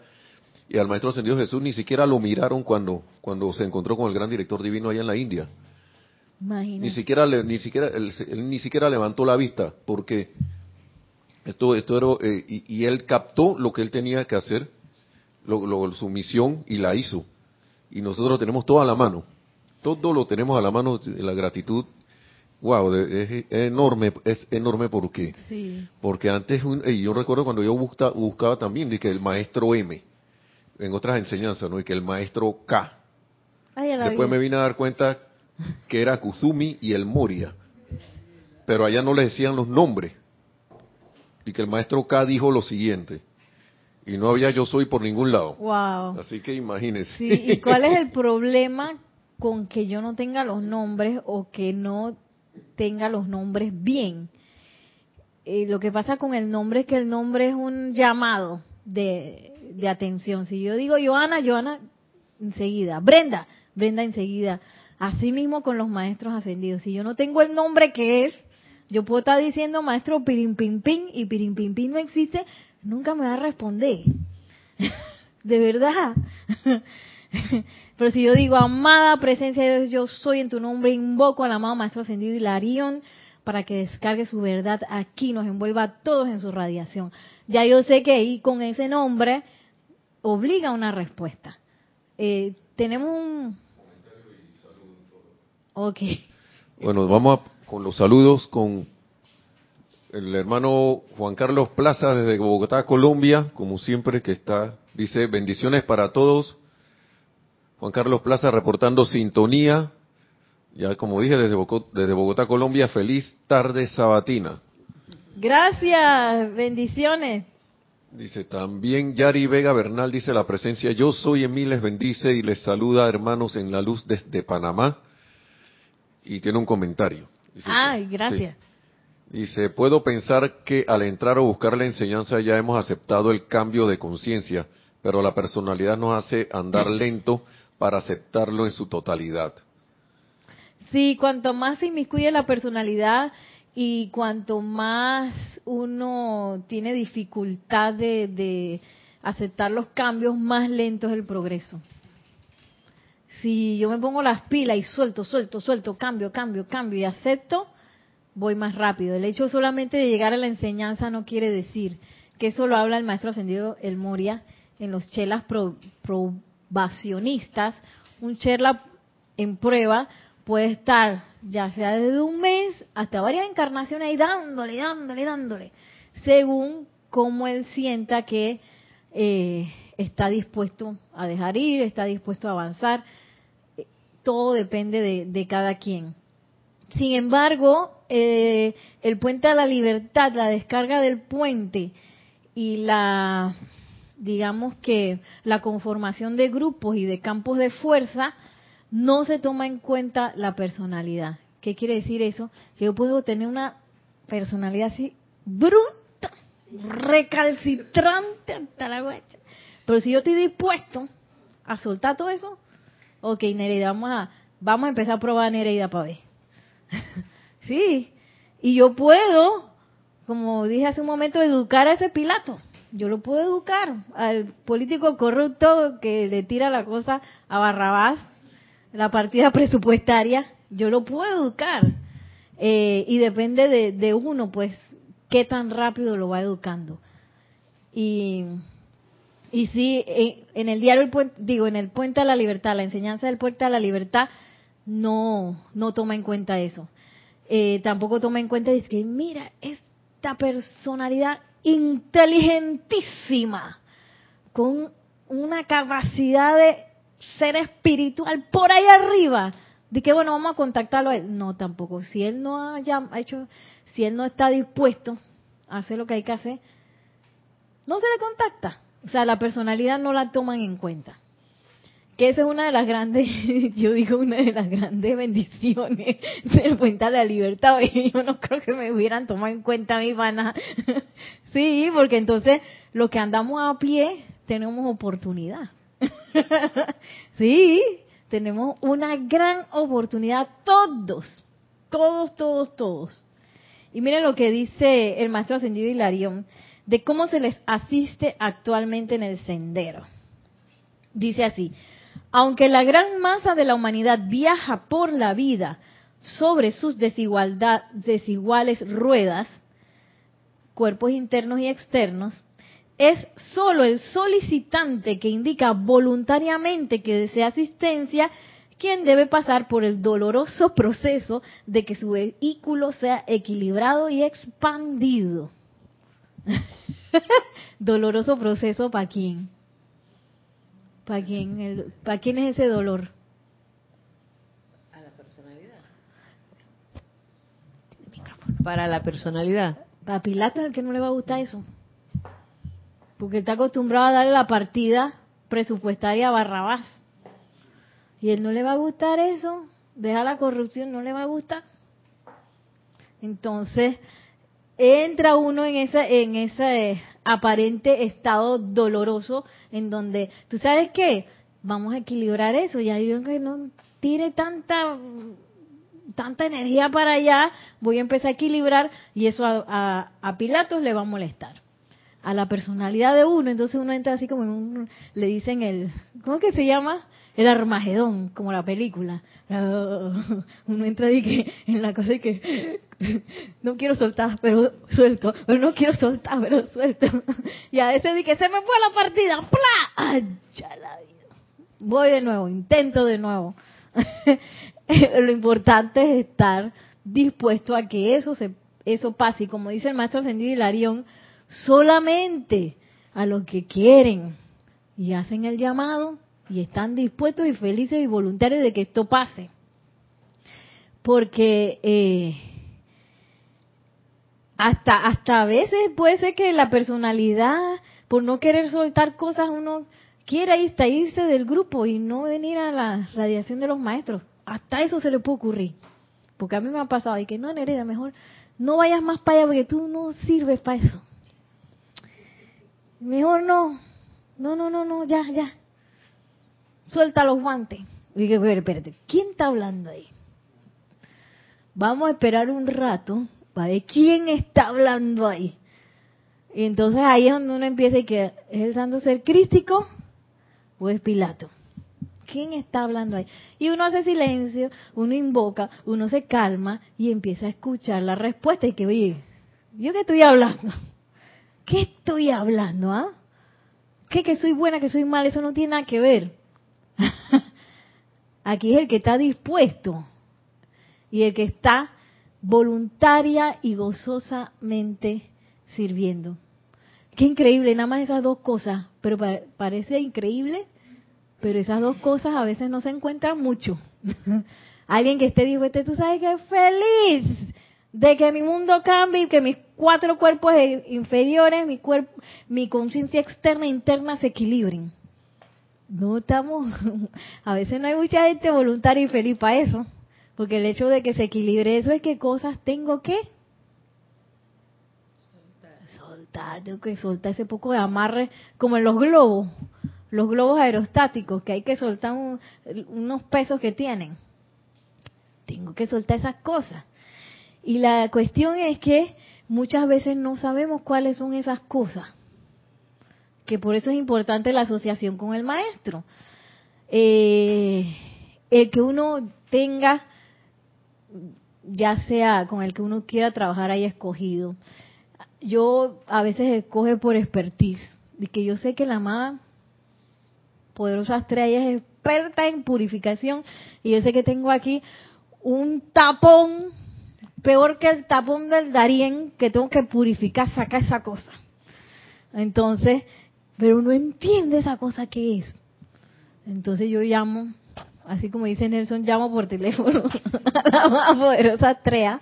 Y al maestro ascendido Jesús ni siquiera lo miraron cuando, cuando se encontró con el gran director divino allá en la India. Ni siquiera, ni siquiera él, ni siquiera levantó la vista, porque esto, esto era, eh, y, él captó lo que él tenía que hacer, su misión, y la hizo. Y nosotros lo tenemos todo a la mano. Todo lo tenemos a la mano, la gratitud wow, es, enorme, es enorme porque, sí. porque antes, y yo recuerdo cuando yo buscaba, buscaba también, de que el maestro M, en otras enseñanzas, ¿no? Y que el maestro K. Después me vine a dar cuenta que era Kuzumi y el Moria, pero allá no le decían los nombres. Y que el maestro K dijo lo siguiente, y no había yo soy por ningún lado. Wow. Así que imagínese. Sí, ¿y cuál es el problema con que yo no tenga los nombres o que no tenga los nombres bien. Eh, lo que pasa con el nombre es que el nombre es un llamado de, de atención. Si yo digo Joana, Joana enseguida. Brenda, Brenda enseguida. Así mismo con los maestros ascendidos. Si yo no tengo el nombre que es, yo puedo estar diciendo maestro Pirim Pim y Pirim Pim no existe, nunca me va a responder. *laughs* de verdad. *laughs* Pero si yo digo, amada presencia de Dios, yo soy en tu nombre, invoco al amado Maestro Ascendido Hilarión para que descargue su verdad aquí, nos envuelva a todos en su radiación. Ya yo sé que ahí con ese nombre obliga una respuesta. Eh, tenemos un... Ok. Bueno, vamos con los saludos con el hermano Juan Carlos Plaza desde Bogotá, Colombia, como siempre que está, dice bendiciones para todos Juan Carlos Plaza reportando sintonía. Ya como dije, desde Bogotá, desde Bogotá, Colombia, feliz tarde sabatina. Gracias, bendiciones. Dice también Yari Vega Bernal, dice la presencia, yo soy en les bendice y les saluda hermanos en la luz desde Panamá. Y tiene un comentario. Ay, gracias. Dice, puedo pensar que al entrar o buscar la enseñanza ya hemos aceptado el cambio de conciencia, pero la personalidad nos hace andar lento para aceptarlo en su totalidad. Sí, cuanto más se inmiscuye la personalidad y cuanto más uno tiene dificultad de, aceptar los cambios, más lento es el progreso. Si yo me pongo las pilas y suelto, suelto, suelto, cambio, cambio, cambio y acepto, voy más rápido. El hecho solamente de llegar a la enseñanza no quiere decir que eso lo habla el maestro ascendido El Moria en los chelas pro, vacionistas, un Cherla en prueba puede estar ya sea desde un mes hasta varias encarnaciones ahí dándole, dándole, dándole, según cómo él sienta que eh, está dispuesto a dejar ir, está dispuesto a avanzar. Todo depende de, cada quien. Sin embargo, eh, el puente a la libertad, la descarga del puente y la digamos que la conformación de grupos y de campos de fuerza, no se toma en cuenta la personalidad. ¿Qué quiere decir eso? Que yo puedo tener una personalidad así bruta, recalcitrante hasta la huecha. Pero si yo estoy dispuesto a soltar todo eso, ok, Nereida, vamos a, vamos a empezar a probar Nereida para ver. *laughs* sí, y yo puedo, como dije hace un momento, educar a ese Pilato yo lo puedo educar al político corrupto que le tira la cosa a Barrabás, la partida *laughs* presupuestaria, yo lo puedo educar. Eh, y depende de, uno, pues, qué tan rápido lo va educando. Y, y sí, eh, en el diario, digo, en el Puente a la Libertad, la enseñanza del Puente a la Libertad, no, no toma en cuenta eso. Eh, tampoco toma en cuenta, dice que, mira, esta personalidad inteligentísima, con una capacidad de ser espiritual por ahí arriba, de que bueno, vamos a contactarlo a él. No, tampoco. Si él no haya hecho, si él no está dispuesto a hacer lo que hay que hacer, no se le contacta. O sea, la personalidad no la toman en cuenta que esa es una de las grandes, *laughs* yo digo una de las grandes bendiciones *laughs* del Puente de la Libertad. Y *laughs* yo no creo que me hubieran tomado en cuenta mi pana. Sí, porque entonces los que andamos a pie tenemos oportunidad. *laughs* Sí, tenemos una gran oportunidad todos, todos, todos, todos. Y miren lo que dice el maestro ascendido Hilarión. de cómo se les asiste actualmente en el sendero. Dice así, aunque la gran masa de la humanidad viaja por la vida sobre sus desigualdad, desiguales ruedas, cuerpos internos y externos, es solo el solicitante que indica voluntariamente que desea asistencia quien debe pasar por el doloroso proceso de que su vehículo sea equilibrado y expandido. *laughs* doloroso proceso para quién? ¿Para quién, ¿Para quién es ese dolor? A la personalidad. Para la personalidad. Para Pilato es el que no le va a gustar eso. Porque está acostumbrado a darle la partida presupuestaria a Barrabás. Y él no le va a gustar eso. Deja la corrupción, no le va a gustar. Entonces, entra uno en ese, en ese aparente estado doloroso en donde, ¿tú sabes qué? Vamos a equilibrar eso. Ya yo que no tire tanta tanta energía para allá, voy a empezar a equilibrar y eso a, a, Pilatos le va a molestar. A la personalidad de uno, entonces uno entra así como en un, le dicen el, ¿cómo que se llama? El Armagedón, como la película. *laughs* Uno entra y que, en la cosa y que *laughs* no quiero soltar, pero suelto, pero no quiero soltar, pero suelto. *laughs* Y a ese di que se me fue la partida, ¡pla! ya la! Voy de nuevo, intento de nuevo. Lo importante es estar dispuesto a que eso se eso pase. Y como dice el maestro ascendido Hilarión, solamente a los que quieren y hacen el llamado y están dispuestos y felices y voluntarios de que esto pase. Porque eh, hasta, hasta a veces puede ser que la personalidad, por no querer soltar cosas, uno quiera irse, del grupo y no venir a la radiación de los maestros. Hasta eso se le puede ocurrir. Porque a mí me ha pasado y que no, Nereda, mejor no vayas más para allá porque tú no sirves para eso. Mejor no. No, no, no, no, ya, ya. Suelta los guantes. Y dije, espérate, ¿quién está hablando ahí? Vamos a esperar un rato para ver quién está hablando ahí. Y entonces ahí es donde uno empieza y que es el santo ser crístico o es Pilato. ¿Quién está hablando ahí? Y uno hace silencio, uno invoca, uno se calma y empieza a escuchar la respuesta y que, oye, ¿yo qué estoy hablando? ¿Qué estoy hablando, ah? ¿Qué que soy buena, que soy mala? Eso no tiene nada que ver. *laughs* Aquí es el que está dispuesto y el que está voluntaria y gozosamente sirviendo. Qué increíble, nada más esas dos cosas, pero parece increíble, pero esas dos cosas a veces no se encuentran mucho. *laughs* Alguien que esté dispuesto, tú sabes que feliz de que mi mundo cambie y que mis cuatro cuerpos inferiores, mi cuerpo, mi conciencia externa e interna se equilibren. No estamos, *laughs* a veces no hay mucha gente voluntaria y feliz para eso. Porque el hecho de que se equilibre eso es que cosas tengo que soltar, tengo que soltar ese poco de amarre, como en los globos, los globos aerostáticos, que hay que soltar unos pesos que tienen. Tengo que soltar esas cosas. Y la cuestión es que muchas veces no sabemos cuáles son esas cosas. Que por eso es importante la asociación con el maestro. Eh, el que uno tenga ya sea con el que uno quiera trabajar ahí escogido. Yo a veces escoge por expertise, de que yo sé que la más poderosa estrella es experta en purificación y yo sé que tengo aquí un tapón peor que el tapón del Darién que tengo que purificar, sacar esa cosa. Entonces, pero uno entiende esa cosa que es. Entonces yo llamo así como dice Nelson, llamo por teléfono a *laughs* la más poderosa estrella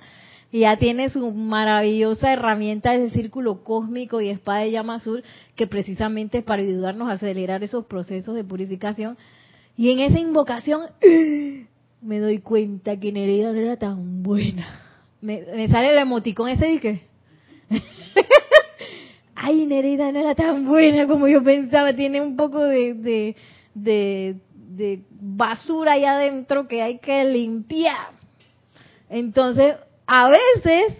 y ya tiene su maravillosa herramienta de círculo cósmico y espada de llama azul que precisamente es para ayudarnos a acelerar esos procesos de purificación. Y en esa invocación me doy cuenta que Nereida no era tan buena. Me, sale el emoticón ese y. *laughs* Ay, Nereida no era tan buena como yo pensaba, tiene un poco de, de de basura ahí adentro que hay que limpiar. Entonces, a veces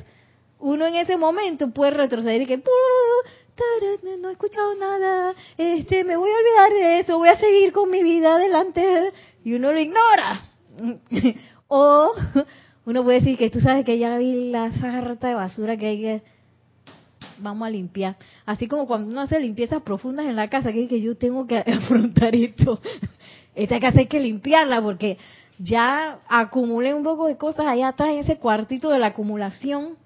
uno en ese momento puede retroceder y que no he escuchado nada, este, me voy a olvidar de eso, voy a seguir con mi vida adelante, y uno lo ignora. *laughs* o uno puede decir que tú sabes que ya vi la sarta de basura que hay que vamos a limpiar. Así como cuando uno hace limpiezas profundas en la casa, que, que yo tengo que *laughs* afrontar esto. Esta casa hay que limpiarla porque ya acumulé un poco de cosas allá atrás en ese cuartito de la acumulación.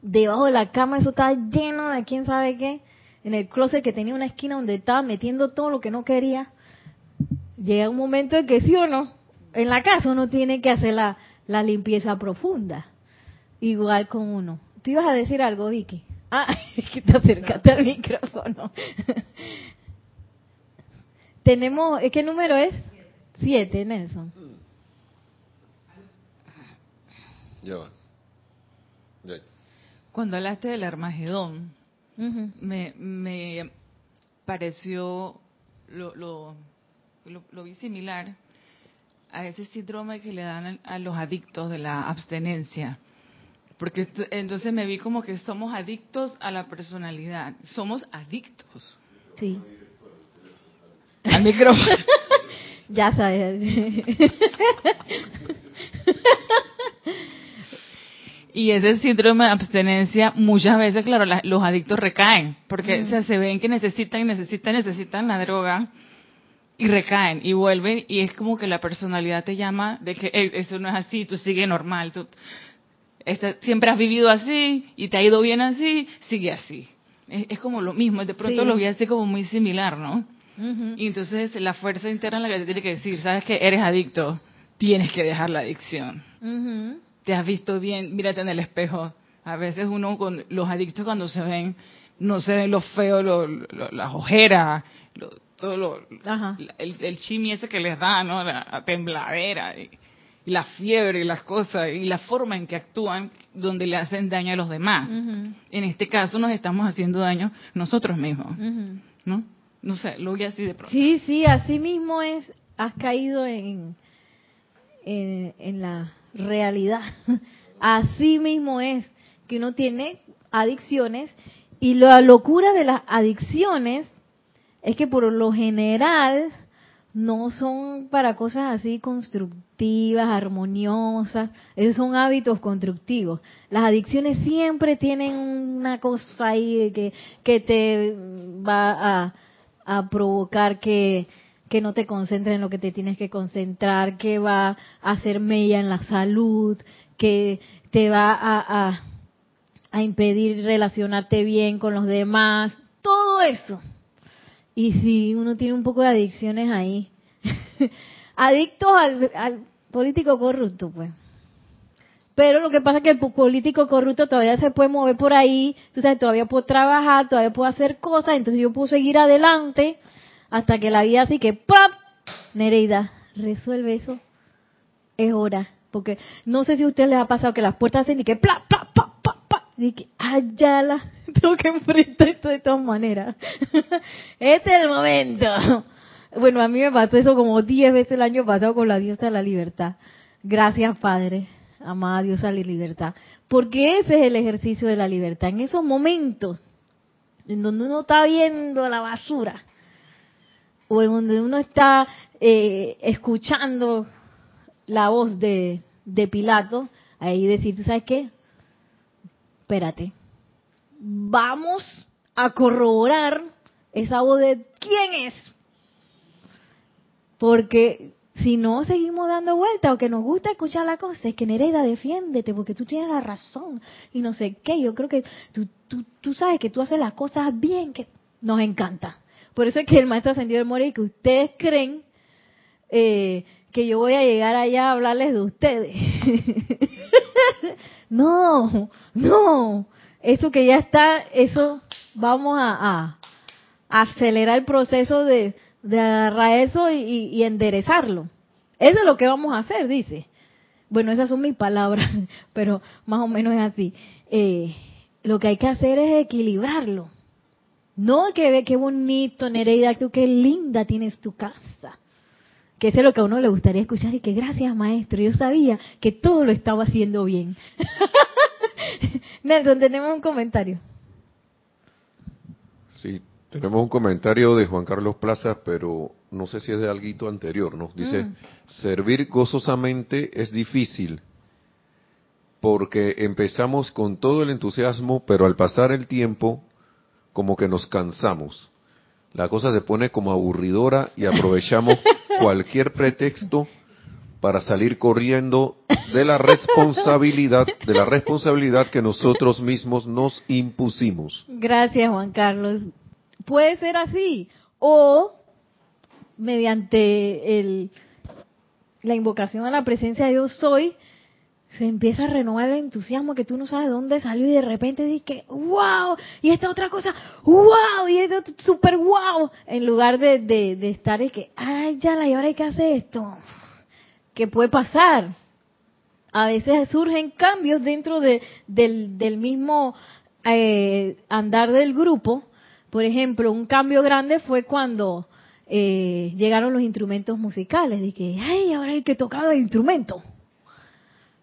Debajo de la cama, eso estaba lleno de quién sabe qué. En el closet que tenía una esquina donde estaba metiendo todo lo que no quería. Llega un momento en que sí o no, en la casa uno tiene que hacer la, la limpieza profunda. Igual con uno. ¿Tú ibas a decir algo, Vicky? Ah, *laughs* es que te acercaste al micrófono. *laughs* Tenemos, ¿qué número es? Siete, Nelson. Ya va. Ya. Cuando hablaste del Armagedón, me, me pareció, lo, lo, lo, lo vi similar a ese síndrome que le dan a, a los adictos de la abstenencia. Porque esto- entonces me vi como que somos adictos a la personalidad. Somos adictos Sí, al micrófono. *laughs* ya sabes. Y ese síndrome de abstenencia, muchas veces, claro, la- los adictos recaen, porque o sea, se ven que necesitan, necesitan, necesitan la droga y recaen y vuelven y es como que la personalidad te llama de que "Ey, eso no es así, tú sigue normal, tú esta- siempre has vivido así y te ha ido bien así, sigue así. Es, es como lo mismo, de pronto Sí. lo vi así como muy similar, ¿no? Y entonces la fuerza interna la que te tiene que decir, sabes que eres adicto, tienes que dejar la adicción te has visto bien, mírate en el espejo. A veces uno, con los adictos cuando se ven, no se ven lo feo, lo- lo- las ojeras, lo- todo lo, el, el chimi ese que les da, ¿no? La tembladera y, y la fiebre y las cosas y la forma en que actúan donde le hacen daño a los demás. En este caso nos estamos haciendo daño nosotros mismos. ¿no? No sé, lo vi así de pronto. Sí, sí, así mismo es. Has caído en, en, en la realidad. *laughs* Así mismo es que uno tiene adicciones y la locura de las adicciones es que por lo general no son para cosas así constructivas, armoniosas, esos son hábitos constructivos. Las adicciones siempre tienen una cosa ahí que, que te va a, a provocar que, que no te concentres en lo que te tienes que concentrar, que va a hacer mella en la salud, que te va a, a, a impedir relacionarte bien con los demás, todo eso. Y si uno tiene un poco de adicciones ahí, *laughs* adictos al, político corrupto, pues. Pero lo que pasa es que el po- político corrupto todavía se puede mover por ahí, tú sabes, todavía puedo trabajar, todavía puedo hacer cosas, entonces yo puedo seguir adelante hasta que la vida así que ¡pap! Nereida, resuelve eso. Es hora. Porque no sé si a ustedes les ha pasado que las puertas hacen y que ¡pla, pla, pa, pa, pa! Y que ¡ayala! *laughs* Tengo que enfrentar esto de todas maneras. *laughs* este es el momento. Bueno, a mí me pasó eso como 10 veces el año pasado con la diosa de la libertad. Gracias, Padre. Amada diosa de la libertad. Porque ese es el ejercicio de la libertad. En esos momentos en donde uno está viendo la basura o en donde uno está eh, escuchando la voz de, de Pilato, ahí decir, ¿tú sabes qué? Espérate, vamos a corroborar esa voz de quién es. Porque si no seguimos dando vueltas o que nos gusta escuchar la cosa, es que Nereida, defiéndete porque tú tienes la razón y no sé qué. Yo creo que tú, tú, tú sabes que tú haces las cosas bien, que nos encanta. Por eso es que el maestro ascendido del More que ustedes creen eh, que yo voy a llegar allá a hablarles de ustedes. *laughs* no, no. Eso que ya está, eso vamos a, acelerar el proceso de, de agarrar eso y, y- enderezarlo. Eso es lo que vamos a hacer, dice. Bueno, esas son mis palabras, *laughs* pero más o menos es así. Eh, lo que hay que hacer es equilibrarlo. No que ve qué bonito, Nereida, qué linda tienes tu casa. Que eso es lo que a uno le gustaría escuchar y que gracias maestro, yo sabía que todo lo estaba haciendo bien. *laughs* *laughs* Nelson, tenemos un comentario. Sí, tenemos un comentario de Juan Carlos Plaza, pero no sé si es de algo anterior, ¿no? Dice, Mm. servir gozosamente es difícil porque empezamos con todo el entusiasmo, pero al pasar el tiempo, como que nos cansamos. La cosa se pone como aburridora y aprovechamos *laughs* cualquier pretexto para salir corriendo de la responsabilidad, de la responsabilidad que nosotros mismos nos impusimos. Gracias, Juan Carlos. Puede ser así. O mediante el, la invocación a la presencia de Dios soy, se empieza a renovar el entusiasmo que tú no sabes de dónde salió y de repente dices wow y esta otra cosa wow y esto super wow en lugar de, de, de estar es que ay ya la y ahora hay que hacer esto que puede pasar. A veces surgen cambios dentro de, del, del mismo eh, andar del grupo. Por ejemplo un cambio grande fue cuando eh, llegaron los instrumentos musicales. Que ay ahora hay que tocar el instrumento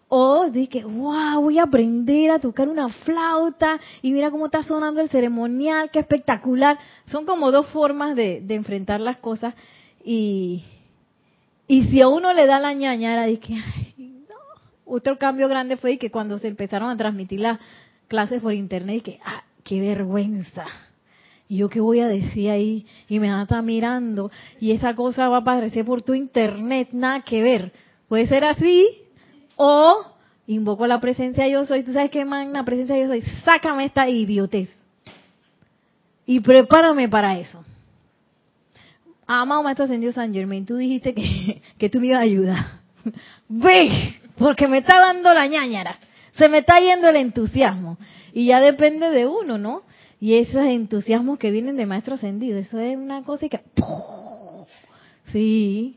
o dije, wow, voy a aprender a tocar una flauta y mira cómo está sonando el ceremonial, qué espectacular. Son como dos formas de enfrentar las cosas y, y si a uno le da la ñañara, dije, ay, no. Otro cambio grande fue que cuando se empezaron a transmitir las clases por internet, que, ah, qué vergüenza. ¿Y yo qué voy a decir ahí? Y me van a estar mirando. Y esa cosa va a aparecer por tu internet, nada que ver. Puede ser así, o invoco la presencia de yo soy. ¿Tú sabes qué, man? La presencia de yo soy. Sácame esta idiotez. Y prepárame para eso. Amado Maestro Ascendido San Germain, tú dijiste que, *laughs* que tú me ibas a ayudar. Ve, porque me está dando la ñañara. Se me está yendo el entusiasmo. Y ya depende de uno, ¿no? Y esos entusiasmos que vienen de Maestro Ascendido, eso es una cosa que... Sí,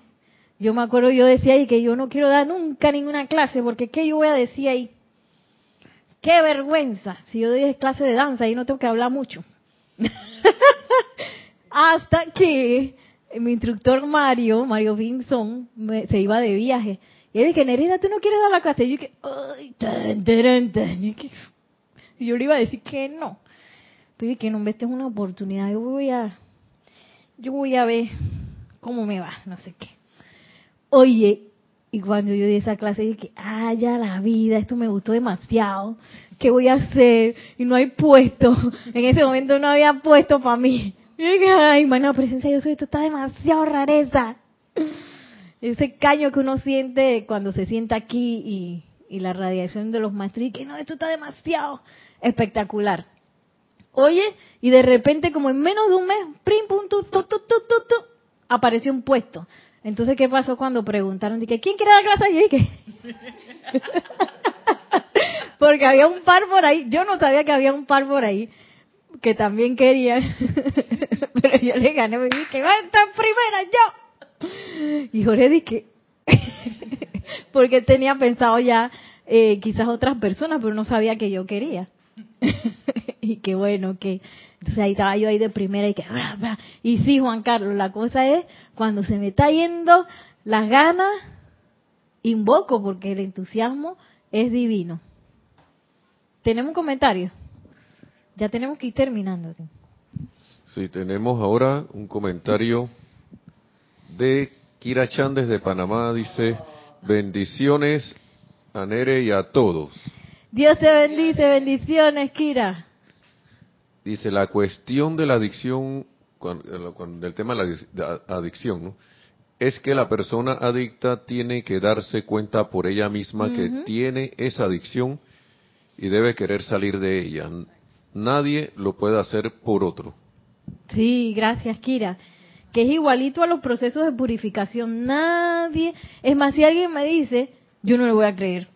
yo me acuerdo, yo decía ahí que yo no quiero dar nunca ninguna clase, porque ¿qué yo voy a decir ahí? ¡Qué vergüenza! Si yo doy clase de danza y no tengo que hablar mucho. *laughs* Hasta que mi instructor Mario, Mario Vinson, me- se iba de viaje. Y él dije, Nerida, ¿tú no quieres dar la clase? Y yo dije, ay, tan, tan. Y que- yo le iba a decir que no. Pero dije, no, esta es una oportunidad. Yo voy a, yo voy a ver cómo me va, no sé qué. Oye, y cuando yo di esa clase dije, ah, ya la vida, esto me gustó demasiado, ¿qué voy a hacer? Y no hay puesto, *laughs* en ese momento no había puesto para mí. Ay, mano, presencia yo soy, esto está demasiado rareza. Ese caño que uno siente cuando se sienta aquí y, y la radiación de los maestros, que no, esto está demasiado espectacular. Oye, y de repente, como en menos de un mes, prim, pum, tu, tu, tu, tu, tu, apareció un puesto. Entonces, ¿qué pasó cuando preguntaron? Dije, ¿quién quiere dar clase? Dije, *laughs* porque había un par por ahí. Yo no sabía que había un par por ahí que también querían. *laughs* Pero yo le gané, me dije, va a estar primera yo. Y Jorge dije, *laughs* porque tenía pensado ya eh, quizás otras personas, pero no sabía que yo quería. *laughs* y qué bueno que entonces ahí estaba yo ahí de primera y que bra, bra. y sí Juan Carlos la cosa es cuando se me está yendo las ganas invoco porque el entusiasmo es divino tenemos un comentario ya tenemos que ir terminando ¿sí? Sí, tenemos ahora un comentario de Kira Chan desde Panamá. Dice, bendiciones a Nere y a todos. Dios te bendice bendiciones Kira Dice, la cuestión de la adicción, cuando- del tema de la adicción, ¿no? es que la persona adicta tiene que darse cuenta por ella misma que tiene esa adicción y debe querer salir de ella. Nadie lo puede hacer por otro. Sí, gracias, Kira. Que es igualito a los procesos de purificación. Nadie. Es más, si alguien me dice, yo no le voy a creer.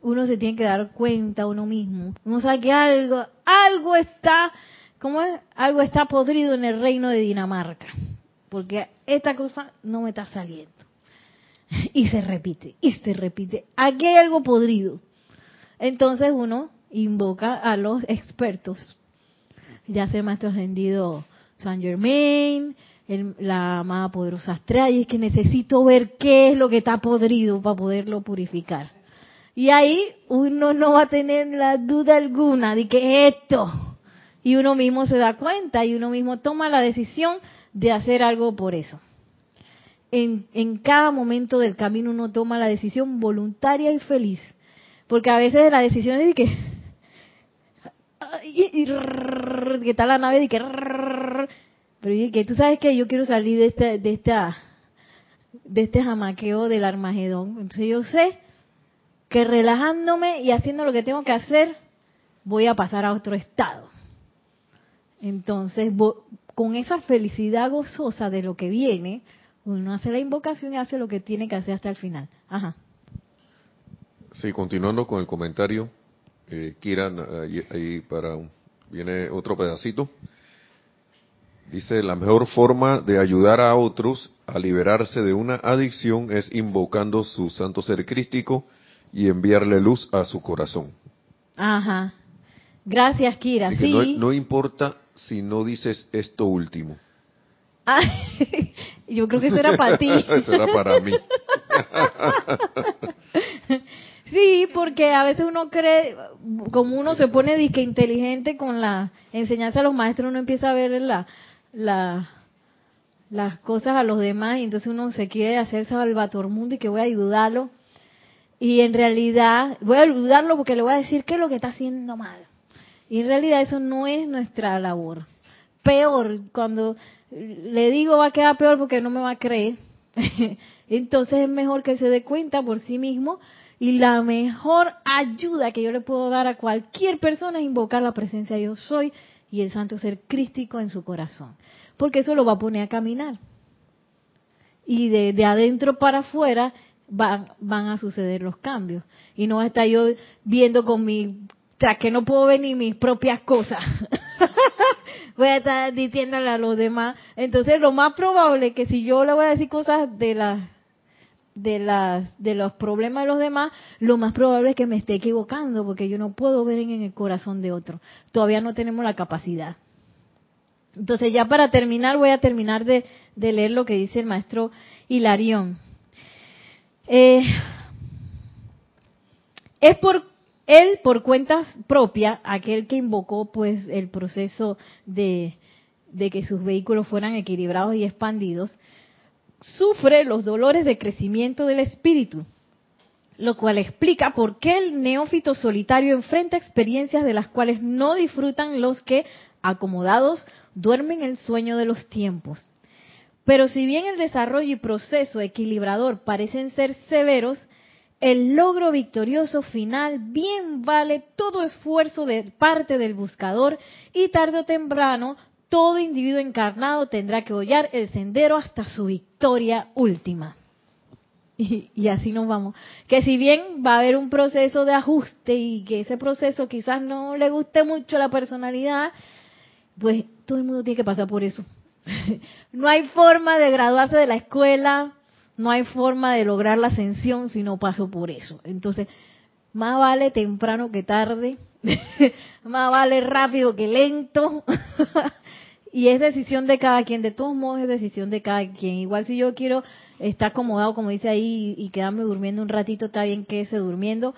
Uno se tiene que dar cuenta uno mismo. Uno sabe que algo, algo está, ¿cómo es? Algo está podrido en el reino de Dinamarca. Porque esta cosa no me está saliendo. *laughs* Y se repite, y se repite. Aquí hay algo podrido. Entonces uno invoca a los expertos ya sea maestro ascendido San Germain, el- la amada poderosa Astral, y es que necesito ver qué es lo que está podrido para poderlo purificar. Y ahí uno no va a tener la duda alguna de que esto, Y uno mismo se da cuenta y uno mismo toma la decisión de hacer algo por eso. En, en cada momento del camino uno toma la decisión voluntaria y feliz. Porque a veces la decisión es de que... Y, y, que está la nave de que... Pero y que tú sabes que yo quiero salir de esta, de esta, de este jamaqueo del Armagedón. Entonces yo sé que relajándome y haciendo lo que tengo que hacer, voy a pasar a otro estado. Entonces, con esa felicidad gozosa de lo que viene, uno hace la invocación y hace lo que tiene que hacer hasta el final. Ajá. Sí, continuando con el comentario, eh, Kiran, ahí, ahí para viene otro pedacito. Dice, la mejor forma de ayudar a otros a liberarse de una adicción es invocando su santo ser crístico y enviarle luz a su corazón. Ajá. Gracias, Kira. Sí. no, no importa si no dices esto último. *laughs* Yo creo que eso era para ti. *laughs* Eso era para mí. *laughs* Sí, porque a veces uno cree, como uno se pone disque inteligente con la enseñanza de los maestros, uno empieza a ver la, la, las cosas a los demás y entonces uno se quiere hacer salvator mundo y que voy a ayudarlo. Y en realidad, voy a ayudarlo porque le voy a decir qué es lo que está haciendo mal. Y en realidad eso no es nuestra labor. Peor, cuando le digo va a quedar peor porque no me va a creer. *laughs* Entonces es mejor que se dé cuenta por sí mismo y la mejor ayuda que yo le puedo dar a cualquier persona es invocar la presencia yo soy y el santo ser crístico en su corazón. Porque eso lo va a poner a caminar. Y de, de adentro para afuera van, van a suceder los cambios. Y no estar yo viendo con mi, tras que no puedo ver ni mis propias cosas. *laughs* voy a estar diciéndole a los demás. Entonces lo más probable es que si yo le voy a decir cosas de las de las de los problemas de los demás, lo más probable es que me esté equivocando porque yo no puedo ver en el corazón de otro. Todavía no tenemos la capacidad. Entonces ya para terminar voy a terminar de, de leer lo que dice el maestro Hilarión. Eh, es por él por cuentas propias aquel que invocó pues el proceso de, de que sus vehículos fueran equilibrados y expandidos sufre los dolores de crecimiento del espíritu, lo cual explica por qué el neófito solitario enfrenta experiencias de las cuales no disfrutan los que, acomodados, duermen el sueño de los tiempos. Pero si bien el desarrollo y proceso equilibrador parecen ser severos, el logro victorioso final bien vale todo esfuerzo de parte del buscador y tarde o temprano todo individuo encarnado tendrá que hollar el sendero hasta su victoria última. Y, y, así nos vamos. Que si bien va a haber un proceso de ajuste y que ese proceso quizás no le guste mucho la personalidad, pues todo el mundo tiene que pasar por eso. *laughs* no hay forma de graduarse de la escuela, no hay forma de lograr la ascensión si no paso por eso. Entonces, más vale temprano que tarde, *laughs* más vale rápido que lento. *laughs* y es decisión de cada quien, de todos modos es decisión de cada quien. Igual si yo quiero estar acomodado, como dice ahí, y quedarme durmiendo un ratito, está bien que se durmiendo,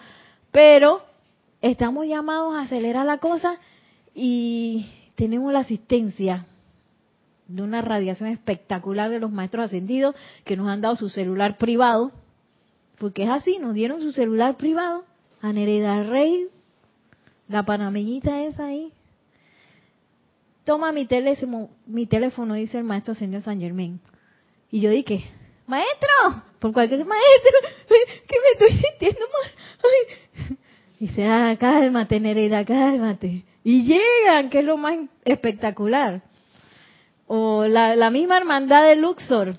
pero estamos llamados a acelerar la cosa y tenemos la asistencia de una radiación espectacular de los maestros ascendidos que nos han dado su celular privado, porque es así, nos dieron su celular privado a Nereda Rey, la panameñita esa ahí. Toma mi teléfono, mi teléfono, dice el maestro ascendido San Germain. Y yo dije, maestro, por cualquier maestro, que me estoy sintiendo mal. Ay. Dice, ah, cálmate, Nereida, cálmate. Y llegan, que es lo más espectacular. O la, la misma hermandad de Luxor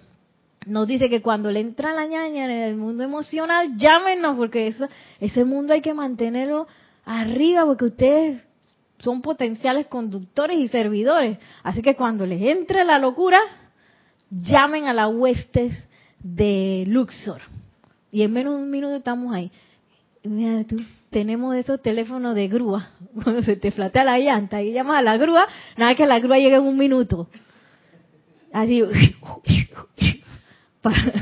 nos dice que cuando le entra la ñaña en el mundo emocional, llámenos, porque eso, ese mundo hay que mantenerlo arriba, porque ustedes son potenciales conductores y servidores. Así que cuando les entre la locura, llamen a las huestes de Luxor. Y en menos de un minuto estamos ahí. Mira tú, tenemos esos teléfonos de grúa. *laughs* Cuando se te flatea la llanta y llamas a la grúa, nada que la grúa llegue en un minuto. Así, *laughs* para, *laughs*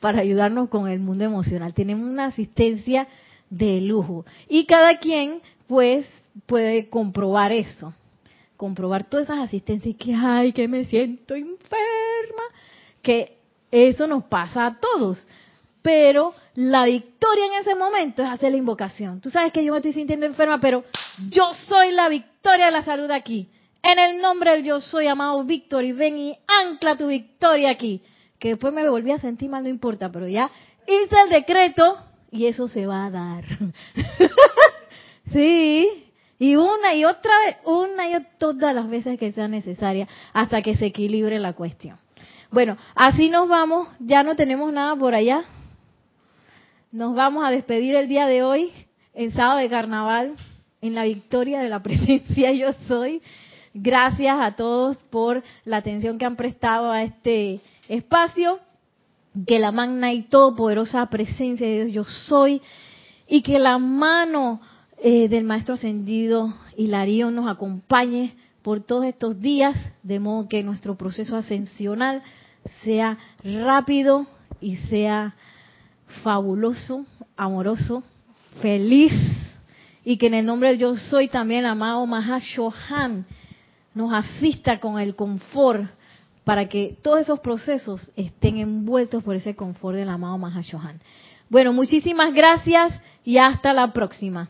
para ayudarnos con el mundo emocional. Tenemos una asistencia de lujo. Y cada quien, pues, puede comprobar eso, comprobar todas esas asistencias que, ay, que me siento enferma, que eso nos pasa a todos. Pero la victoria en ese momento es hacer la invocación. Tú sabes que yo me estoy sintiendo enferma, pero yo soy la victoria de la salud aquí. En el nombre del yo soy, amado Víctor, y ven y ancla tu victoria aquí. Que después me volví a sentir mal, no importa, pero ya hice el decreto y eso se va a dar. *laughs* sí, y una y otra vez, una y todas las veces que sea necesaria, hasta que se equilibre la cuestión. Bueno, así nos vamos, ya no tenemos nada por allá. Nos vamos a despedir el día de hoy, en sábado de carnaval, en la victoria de la *laughs* presencia yo soy. Gracias a todos por la atención que han prestado a este espacio. Que la magna y todopoderosa presencia de Dios yo soy y que la mano eh, del Maestro Ascendido Hilarión nos acompañe por todos estos días, de modo que nuestro proceso ascensional sea rápido y sea fabuloso, amoroso, feliz, y que en el nombre de yo soy también amado Mahashohan nos asista con el confort para que todos esos procesos estén envueltos por ese confort del amado Mahashohan. Bueno, muchísimas gracias y hasta la próxima.